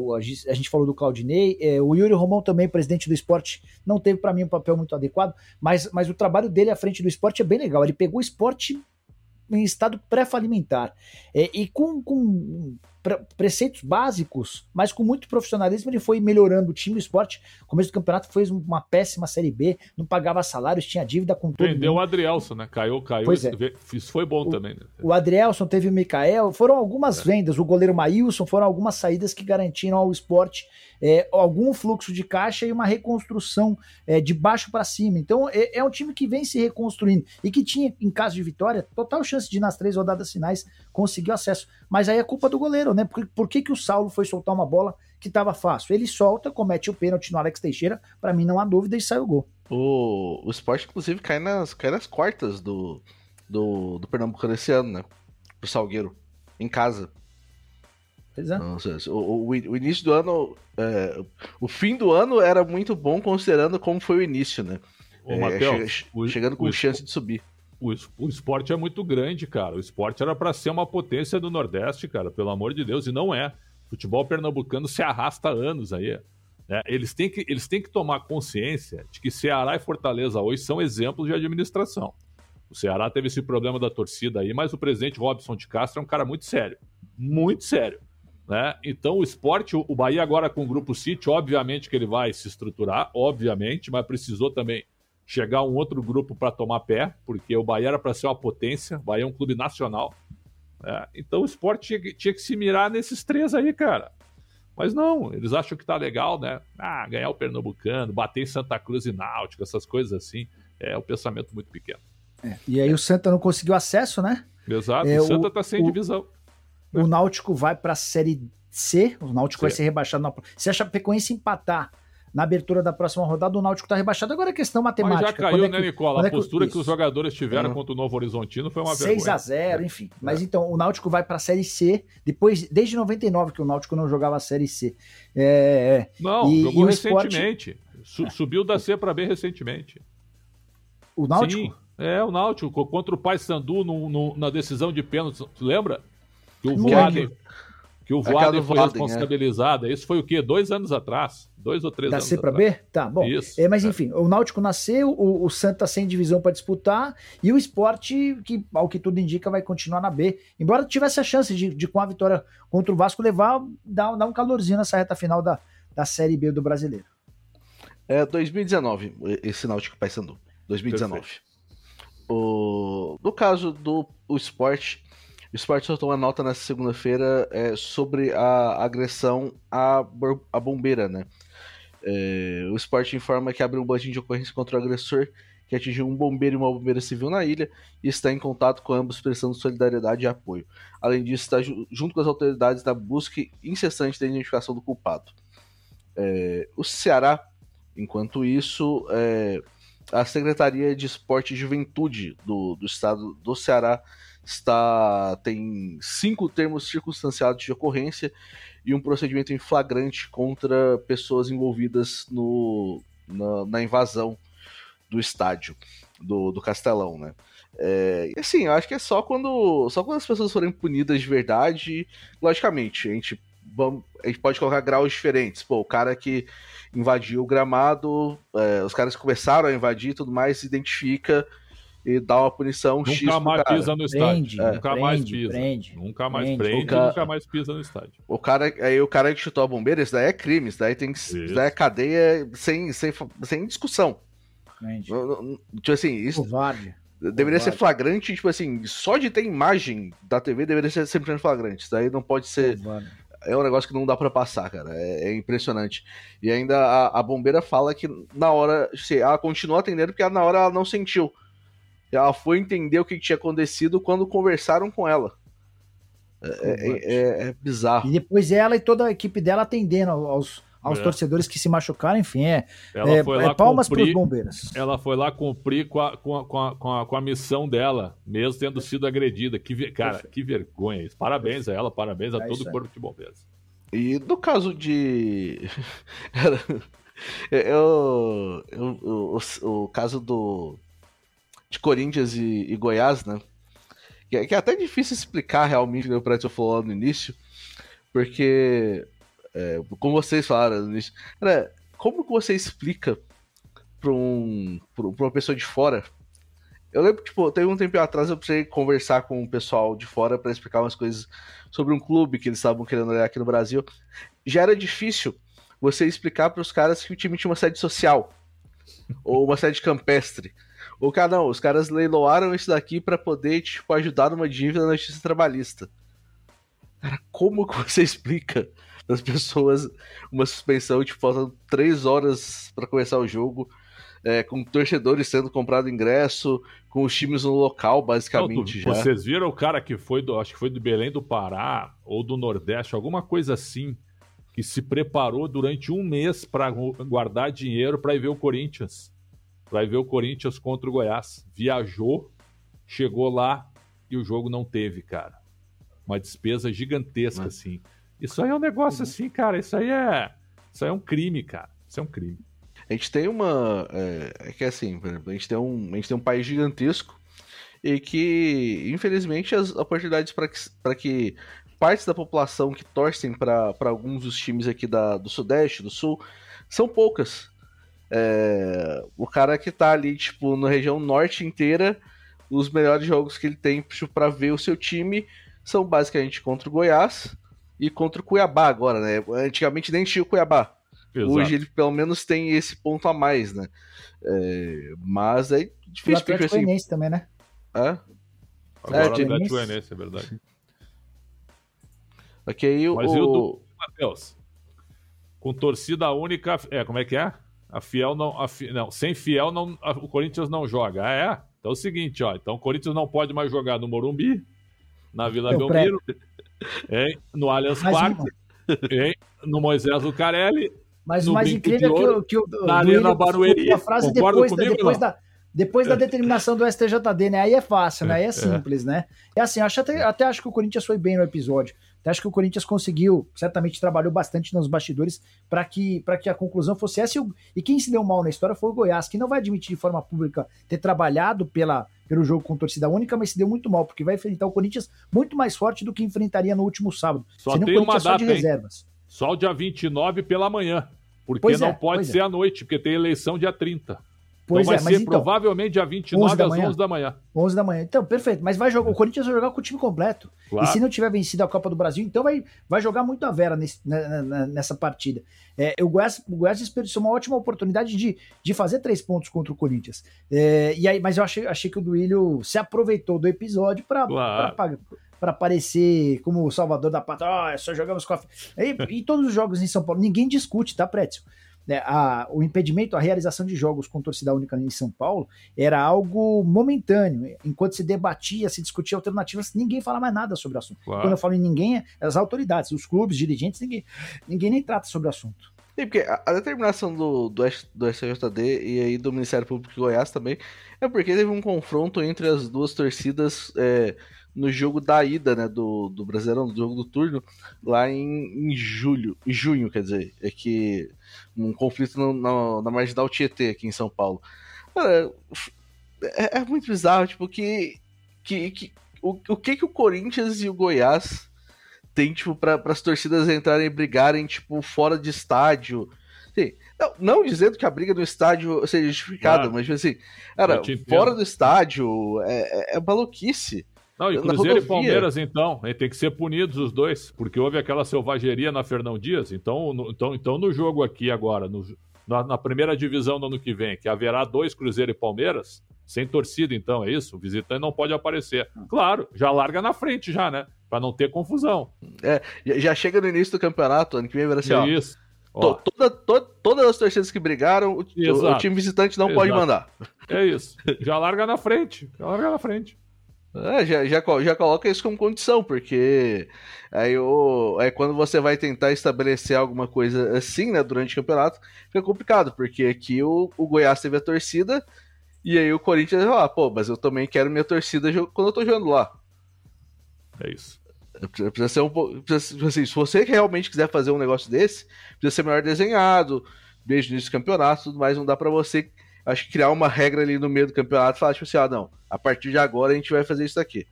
a gente falou do Claudinei, é, o Yuri Romão também, presidente do esporte, não teve para mim um papel muito adequado, mas, mas o trabalho dele à frente do esporte é bem legal. Ele pegou o esporte em estado pré-falimentar e com, com preceitos básicos, mas com muito profissionalismo ele foi melhorando o time, o esporte. No começo do campeonato fez uma péssima Série B, não pagava salários, tinha dívida com todo Vendeu mundo. o Adrielson, né? Caiu, caiu. Pois é. Isso foi bom o, também. Né? O Adrielson teve o Mikael, foram algumas é. vendas, o goleiro Maílson, foram algumas saídas que garantiram ao esporte é, algum fluxo de caixa e uma reconstrução é, de baixo para cima. Então é, é, um time que vem se reconstruindo e que tinha, em caso de vitória, total chance de nas três rodadas finais conseguir acesso. Mas aí é culpa do goleiro, né? Por, por que, que o Saulo foi soltar uma bola que estava fácil? Ele solta, comete o pênalti no Alex Teixeira, para mim não há dúvida e sai o gol. O, o esporte, inclusive, cai nas, cai nas quartas do, do, do Pernambucano esse ano, né? Pro Salgueiro, em casa. Pois é. o, o, o, início do ano. É, o fim do ano era muito bom considerando como foi o início, né? Ô, é, Mateus, che o, chegando com chance de subir. O, o esporte é muito grande, cara. O esporte era para ser uma potência do Nordeste, cara, pelo amor de Deus, e não é. O futebol pernambucano se arrasta há anos aí. Né? Eles, têm que, eles têm que tomar consciência de que Ceará e Fortaleza hoje são exemplos de administração. O Ceará teve esse problema da torcida aí, mas o presidente Robson de Castro é um cara muito sério. Muito sério. Né? Então o esporte, o Bahia agora com o Grupo City, obviamente que ele vai se estruturar, obviamente, mas precisou também chegar um outro grupo para tomar pé, porque o Bahia era para ser uma potência, o Bahia é um clube nacional. Né? Então o esporte tinha que, tinha que, se mirar nesses três aí, cara. Mas não, eles acham que tá legal, né? Ah, ganhar o Pernambucano, bater em Santa Cruz e Náutico, essas coisas assim. É um pensamento muito pequeno. É, e aí o Santa não conseguiu acesso, né? Exato, é, o Santa tá sem o, divisão. O Náutico vai para a Série C, o Náutico vai ser rebaixado. Na... Se a Chapecoense empatar na abertura da próxima rodada, o Náutico está rebaixado. Agora é questão matemática. Mas já caiu, é né, Nicola? a é postura que, que, os jogadores tiveram uhum. contra o Novo Horizontino foi uma 6 vergonha. 6 a 0 enfim. É. Mas então, o Náutico vai para a Série C, depois, desde 99 que o Náutico não jogava a Série C. É, não, e, jogou e recentemente. Esporte... Su, subiu da C para B recentemente. O Náutico? Sim, é, o Náutico, contra o Paysandu no, no, na decisão de pênalti. Lembra? Que o Voaden, que o Voaden foi Voaden, responsabilizado. É. Isso foi o quê? Dois anos atrás? Dois ou três da anos C para B? Tá, bom. Isso, é, mas é. enfim, o Náutico nasceu, o, o Santa sem divisão para disputar, e o esporte, que ao que tudo indica, vai continuar na B. Embora tivesse a chance de, de com a vitória contra o Vasco, levar, dar, dar um calorzinho nessa reta final da, da Série B do brasileiro. É 2019, esse Náutico Paysandu. 2019. O, no caso do o esporte, o esporte soltou uma nota nessa segunda-feira é, sobre a agressão à, à bombeira, né? É, o esporte informa que abriu um boletim de ocorrência contra o agressor que atingiu um bombeiro e uma bombeira civil na ilha e está em contato com ambos prestando solidariedade e apoio. Além disso, está junto com as autoridades na busca incessante da identificação do culpado. É, o Ceará, enquanto isso, é, a Secretaria de Esporte e Juventude do, do estado do Ceará está tem cinco termos circunstanciados de ocorrência e um procedimento em flagrante contra pessoas envolvidas no, na, na invasão do estádio do, do Castelão, né? É, e assim, eu acho que é só quando só quando as pessoas forem punidas de verdade, logicamente, a gente, vamos, a gente pode colocar graus diferentes. Pô, o cara que invadiu o gramado, é, os caras que começaram a invadir tudo mais, se identifica e dá uma punição nunca X. Nunca mais pisa no estádio. Prende, é. Nunca prende, mais pisa. Prende, nunca mais prende, prende cara, nunca mais pisa no estádio. O cara, aí o cara que chutou a bombeira, isso daí é crime, isso daí tem que. Isso, isso daí é cadeia sem, sem, sem discussão. Prende. Tipo assim, isso. Covarde. Deveria ser flagrante, tipo assim, só de ter imagem da TV deveria ser sempre flagrante. Isso daí não pode ser. Covarde é um negócio que não dá para passar, cara. É, é, impressionante. E ainda a, a, bombeira fala que na hora. Assim, ela continua atendendo porque na hora ela não sentiu. Ela foi entender o que tinha acontecido quando conversaram com ela. É, é, é, é bizarro. E depois ela e toda a equipe dela atendendo aos, aos é. torcedores que se machucaram, enfim, é, ela é, foi lá é palmas para os bombeiros. Ela foi lá cumprir com a, com, a, com, a, com, a, com a missão dela, mesmo tendo sido agredida. Que, cara, que vergonha isso. Parabéns a ela, parabéns a todo o corpo de bombeiros. E no caso de. eu, eu, o, o caso do de Corinthians e, e Goiás, né? Que é, que é, até difícil explicar realmente, né, o Prédio falou no início, porque, é, como vocês falaram no início, cara, como que você explica para um, pra uma pessoa de fora? Eu lembro, tipo, teve um tempo atrás eu precisei conversar com o pessoal de fora para explicar umas coisas sobre um clube que eles estavam querendo olhar aqui no Brasil. Já era difícil você explicar para os caras que o time tinha uma sede social ou uma sede campestre. O cara não, os caras leiloaram isso daqui para poder, tipo, ajudar numa dívida na justiça trabalhista. Cara, como que você explica das pessoas uma suspensão, tipo, faltam três horas para começar o jogo, é, com torcedores sendo comprado ingresso, com os times no local, basicamente. Não, vocês viram o cara que foi do, acho que foi do Belém do Pará ou do Nordeste, alguma coisa assim, que se preparou durante um mês para guardar dinheiro para ir ver o Corinthians vai ver o Corinthians contra o Goiás. Viajou, chegou lá e o jogo não teve, cara. Uma despesa gigantesca, Mas... assim. Isso aí é um negócio uhum. assim, cara. Isso aí é. Isso aí é um crime, cara. Isso é um crime. A gente tem uma. É, é que é assim, por exemplo, a gente tem um, a gente tem um país gigantesco e que, infelizmente, as oportunidades para que, que partes da população que torcem para alguns dos times aqui da, do Sudeste, do Sul, são poucas. É, o cara que tá ali, tipo, na região norte inteira, os melhores jogos que ele tem para ver o seu time são basicamente contra o Goiás e contra o Cuiabá agora, né? Antigamente nem tinha o Cuiabá. Exato. Hoje ele pelo menos tem esse ponto a mais, né? É, mas é difícil. O Atlético assim... Goianiense também, né? É? Agora é, o Atlético Goianiense, é verdade. Ok, Mas o... e o do Matheus? Com torcida única, é, como é que é? A fiel não, a não sem fiel não, a, o Corinthians não joga. Ah, é? Então é o seguinte, ó. Então o Corinthians não pode mais jogar no Morumbi, na Vila Eu Belmiro, hein, no Allianz Parque, hein, no Moisés Lucarelli. Mas o mais incrível é que, o, que o, na Arena Barueri. A frase depois, da, depois da, Depois da determinação do STJD, né? Aí é fácil, né? Aí é, é simples, né? É assim, acho até, até acho que o Corinthians foi bem no episódio. Até acho que o Corinthians conseguiu, certamente trabalhou bastante nos bastidores para que, que a conclusão fosse essa. E, quem se deu mal na história foi o Goiás, que não vai admitir de forma pública ter trabalhado pela, pelo jogo com torcida única, mas se deu muito mal, porque vai enfrentar o Corinthians muito mais forte do que enfrentaria no último sábado. Só tem um uma data, só de reservas. Só o dia 29 pela manhã. Porque pois não é, pode ser é. à noite, porque tem eleição dia 30. Pois então vai é, mas ser então, provavelmente dia 29 às 11 da manhã. 11 da manhã. Então, perfeito. Mas vai jogar, o Corinthians vai jogar com o time completo. Claro. E se não tiver vencido a Copa do Brasil, então vai, vai jogar muito a vera nesse, nessa partida. É, o, Goiás, o Goiás desperdiçou uma ótima oportunidade de, de fazer três pontos contra o Corinthians. É, e aí, mas eu achei, achei que o Duílio se aproveitou do episódio para claro para aparecer como o salvador da pátria. Ah, só jogamos com a. E, e todos os jogos em São Paulo, ninguém discute, tá, Prétio? Né, a, o impedimento, a realização de jogos com torcida única em São Paulo era algo momentâneo. Enquanto se debatia, se discutia alternativas, ninguém fala mais nada sobre o assunto. Claro. Quando eu falo em ninguém, é as autoridades, os clubes, dirigentes, ninguém, ninguém nem trata sobre o assunto. Sim, porque a, a determinação do, do, do SJD e aí do Ministério Público de Goiás também é porque teve um confronto entre as duas torcidas. É, no jogo da ida, né, do, do Brasileirão, do jogo do turno, lá em, em julho, em junho, quer dizer, é que um conflito no, no, na marginal Tietê aqui em São Paulo. Cara, é, é muito bizarro, tipo, que, que, que o, o que que o Corinthians e o Goiás tem, tipo, para as torcidas entrarem e brigarem, tipo, fora de estádio, Sim, não, não, dizendo que a briga no estádio seja justificada, claro. mas tipo assim, cara, fora do estádio é, é, é maluquice. Não, e Cruzeiro e Palmeiras, então, tem que ser punidos os dois, porque houve aquela selvageria na Fernão Dias. Então, no, então, então no jogo aqui agora, no, na, na, primeira divisão do ano que vem, que haverá dois Cruzeiro e Palmeiras, sem torcida, então, é isso? O visitante não pode aparecer. Claro, já larga na frente, já, né? Pra não ter confusão. É, já chega no início do campeonato, ano que vem vai ser, ó, isso. Ó. Toda, toda, todas as torcidas que brigaram, o, o time visitante não Exato. pode mandar. É isso. Já larga na frente. Já larga na frente. É, já, já, já coloca isso como condição, porque aí, o, aí quando você vai tentar estabelecer alguma coisa assim, né, durante o campeonato, fica complicado, porque aqui o, o Goiás teve a torcida, e aí o Corinthians vai falar, pô, mas eu também quero minha torcida quando eu tô jogando lá. É isso. Precisa ser um pouco. Assim, se você realmente quiser fazer um negócio desse, precisa ser melhor desenhado, desde o início do campeonato tudo mais, não dá para você acho que criar uma regra ali no meio do campeonato falar, tipo assim, ah, não, a partir de agora a gente vai fazer isso aqui.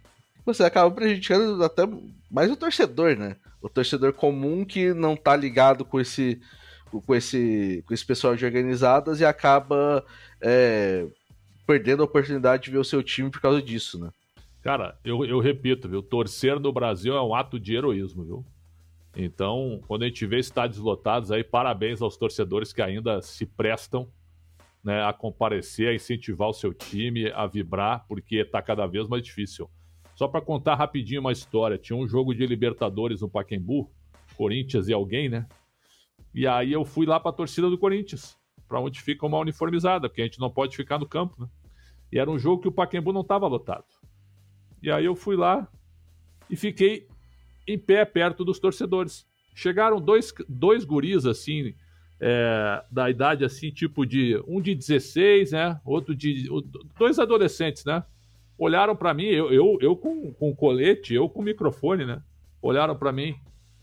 Você acaba prejudicando até mais o torcedor, né? O torcedor comum que não tá ligado com esse com esse, com esse pessoal de organizadas e acaba é, perdendo a oportunidade de ver o seu time por causa disso, né? Cara, eu, eu repito, viu? Torcer no Brasil é um ato de heroísmo, viu? Então, quando a gente vê estádios lotados aí, parabéns aos torcedores que ainda se prestam né, a comparecer, a incentivar o seu time, a vibrar, porque está cada vez mais difícil. Só para contar rapidinho uma história, tinha um jogo de Libertadores no Pacaembu, Corinthians e alguém, né? E aí eu fui lá para a torcida do Corinthians, para onde fica uma uniformizada, porque a gente não pode ficar no campo, né? E era um jogo que o Pacaembu não estava lotado. E aí eu fui lá e fiquei em pé perto dos torcedores. Chegaram dois, dois guris assim, é, da idade assim, tipo de um de 16, né? Outro de. Dois adolescentes, né? Olharam para mim, eu, eu, eu com, com colete, eu com microfone, né? Olharam para mim.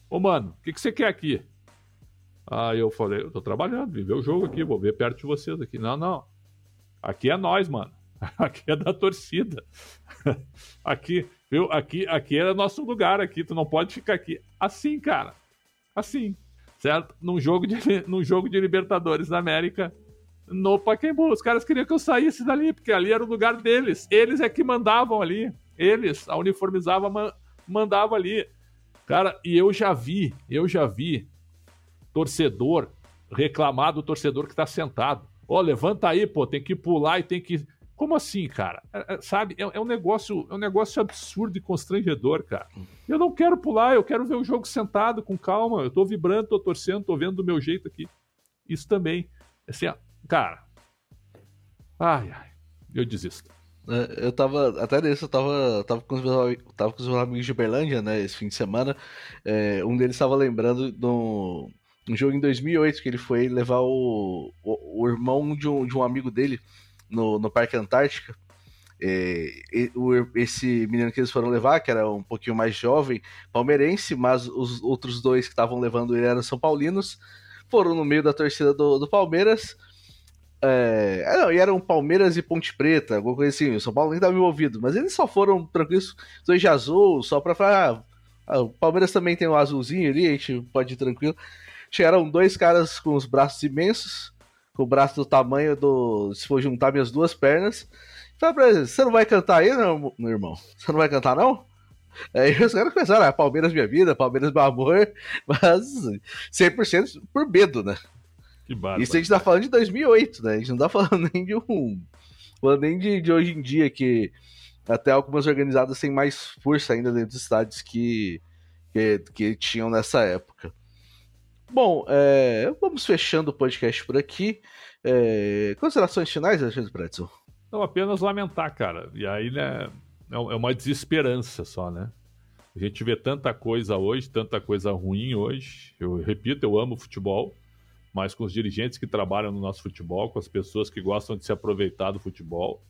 Ô, mano, o que, que você quer aqui? Aí eu falei, eu tô trabalhando, vim ver o jogo aqui, vou ver perto de vocês aqui. Não, não. Aqui é nós, mano. Aqui é da torcida. Aqui, viu? Aqui, aqui é nosso lugar aqui, tu não pode ficar aqui. Assim, cara. Assim certo? Num jogo de, num jogo de Libertadores da América no Pacaembu. Os caras queriam que eu saísse dali, porque ali era o lugar deles. Eles é que mandavam ali. Eles, a uniformizava, man, mandava ali. Cara, e eu já vi, eu já vi torcedor reclamar do torcedor que tá sentado. Ó, oh, levanta aí, pô, tem que pular e tem que. Como assim, cara? É, é, sabe, é, é, um negócio, é um negócio absurdo e constrangedor, cara. Eu não quero pular, eu quero ver o jogo sentado, com calma. Eu tô vibrando, tô torcendo, tô vendo do meu jeito aqui. Isso também. Assim, cara. Ai, ai. Eu desisto. É, eu tava, até nisso, eu tava, tava, com os meus, tava com os meus amigos de Berlândia, né, esse fim de semana. É, um deles estava lembrando de um jogo em 2008 que ele foi levar o, o, o irmão de um, de um amigo dele no, no Parque Antártica. É, esse menino que eles foram levar, que era um pouquinho mais jovem, palmeirense, mas os outros dois que estavam levando ele eram São Paulinos, foram no meio da torcida do, do Palmeiras. É, é não, e eram Palmeiras e Ponte Preta, alguma coisa assim. O São Paulo nem estava envolvido, mas eles só foram tranquilos, dois de azul, só para falar. Ah, ah, o Palmeiras também tem um azulzinho ali, a gente pode ir tranquilo. Chegaram dois caras com os braços imensos, com o braço do tamanho do. Se for juntar minhas duas pernas. Fala pra eles, você não vai cantar aí, não, meu irmão? Você não vai cantar, não? Aí os caras começaram, ah, Palmeiras minha vida, Palmeiras meu amor, mas 100% por medo, né? Que barba. Isso a gente tá falando de 2008, né? A gente não tá falando nem de um... Falando nem de, de hoje em dia, que até algumas organizadas têm mais força ainda dentro dos estádios que, que, que tinham nessa época. Bom, é, vamos fechando o podcast por aqui. É, considerações finais, Alexandre Pretzel? Não, apenas lamentar, cara. E aí, né, é, é uma desesperança só, né? A gente vê tanta coisa hoje, tanta coisa ruim hoje. Eu repito, eu amo futebol, mas com os dirigentes que trabalham no nosso futebol, com as pessoas que gostam de se aproveitar do futebol,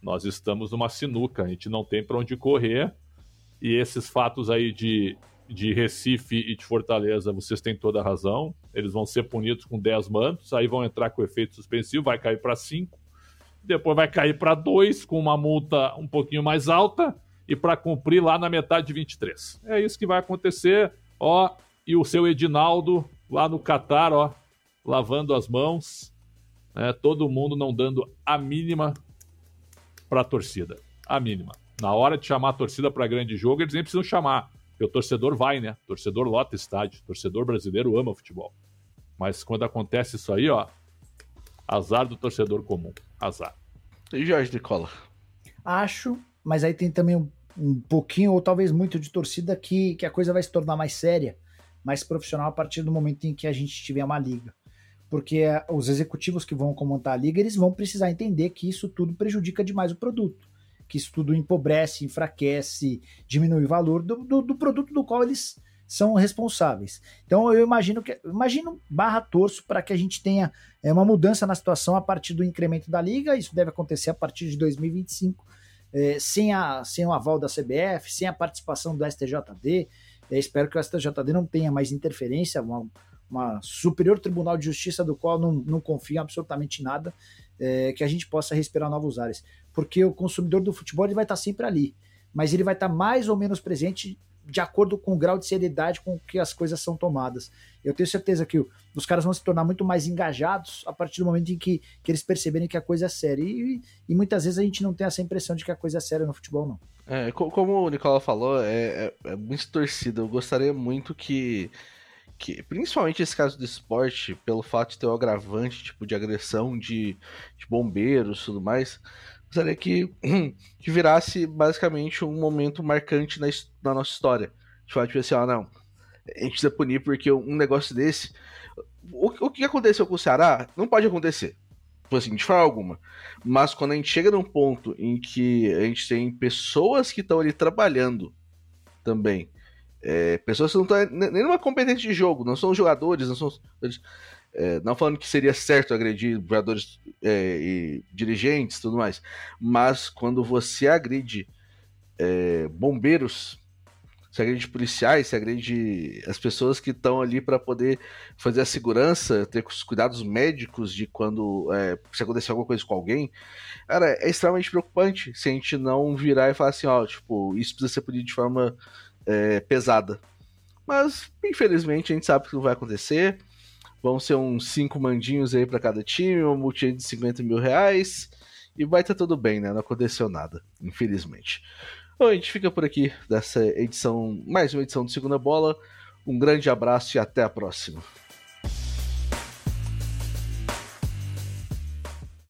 nós estamos numa sinuca. A gente não tem para onde correr. E esses fatos aí de, de Recife e de Fortaleza, vocês têm toda a razão. Eles vão ser punidos com 10 mantos, aí vão entrar com efeito suspensivo, vai cair para 5 depois vai cair para 2 com uma multa um pouquinho mais alta e para cumprir lá na metade de 23. É isso que vai acontecer, ó, e o seu Edinaldo lá no Catar, ó, lavando as mãos, né, todo mundo não dando a mínima para a torcida, a mínima. Na hora de chamar a torcida para grande jogo, eles nem precisam chamar, porque o torcedor vai, né? O torcedor lota estádio, o torcedor brasileiro ama futebol. Mas quando acontece isso aí, ó, azar do torcedor comum. Azar. E Jorge de Cola? Acho, mas aí tem também um, um pouquinho, ou talvez muito, de torcida que, que a coisa vai se tornar mais séria, mais profissional a partir do momento em que a gente tiver uma liga. Porque eh, os executivos que vão comandar a liga, eles vão precisar entender que isso tudo prejudica demais o produto. Que isso tudo empobrece, enfraquece, diminui o valor do, do, do produto do qual eles são responsáveis. Então eu imagino que imagino barra torço para que a gente tenha é, uma mudança na situação a partir do incremento da liga. Isso deve acontecer a partir de 2025, é, sem, a, sem o aval da CBF, sem a participação do STJD. É, espero que o STJD não tenha mais interferência, uma, uma superior tribunal de justiça do qual não, não confio absolutamente nada, é, que a gente possa respirar novos ares. Porque o consumidor do futebol ele vai estar sempre ali, mas ele vai estar mais ou menos presente de acordo com o grau de seriedade com que as coisas são tomadas. Eu tenho certeza que os caras vão se tornar muito mais engajados a partir do momento em que, que eles perceberem que a coisa é séria. E, e, muitas vezes a gente não tem essa impressão de que a coisa é séria no futebol, não. É, como o Nicola falou, é, é, é muito torcida. Eu gostaria muito que, que, principalmente esse caso do esporte, pelo fato de ter o um agravante tipo de agressão de, de bombeiros e tudo mais, gostaria que, que virasse basicamente um momento marcante na, na nossa história. Falar, tipo assim, ó, não, a gente precisa punir porque um negócio desse. O, o que aconteceu com o Ceará não pode acontecer. Tipo assim, de forma alguma. Mas quando a gente chega num ponto em que a gente tem pessoas que estão ali trabalhando também. É, pessoas que não estão nem numa competência de jogo, não são jogadores, não são. É, não falando que seria certo agredir jogadores é, e dirigentes tudo mais, mas quando você agride é, bombeiros, se agride policiais, se agride as pessoas que estão ali para poder fazer a segurança, ter os cuidados médicos de quando é, se acontecer alguma coisa com alguém, cara, é extremamente preocupante se a gente não virar e falar assim, ó, tipo, isso precisa ser punido de forma é, pesada. Mas, infelizmente, a gente sabe que não vai acontecer. Vão ser uns cinco mandinhos aí para cada time, uma multinha de 50 mil reais. E vai estar tá tudo bem, né? Não aconteceu nada, infelizmente. Bom, a gente fica por aqui dessa edição, mais uma edição de Segunda Bola. Um grande abraço e até a próxima.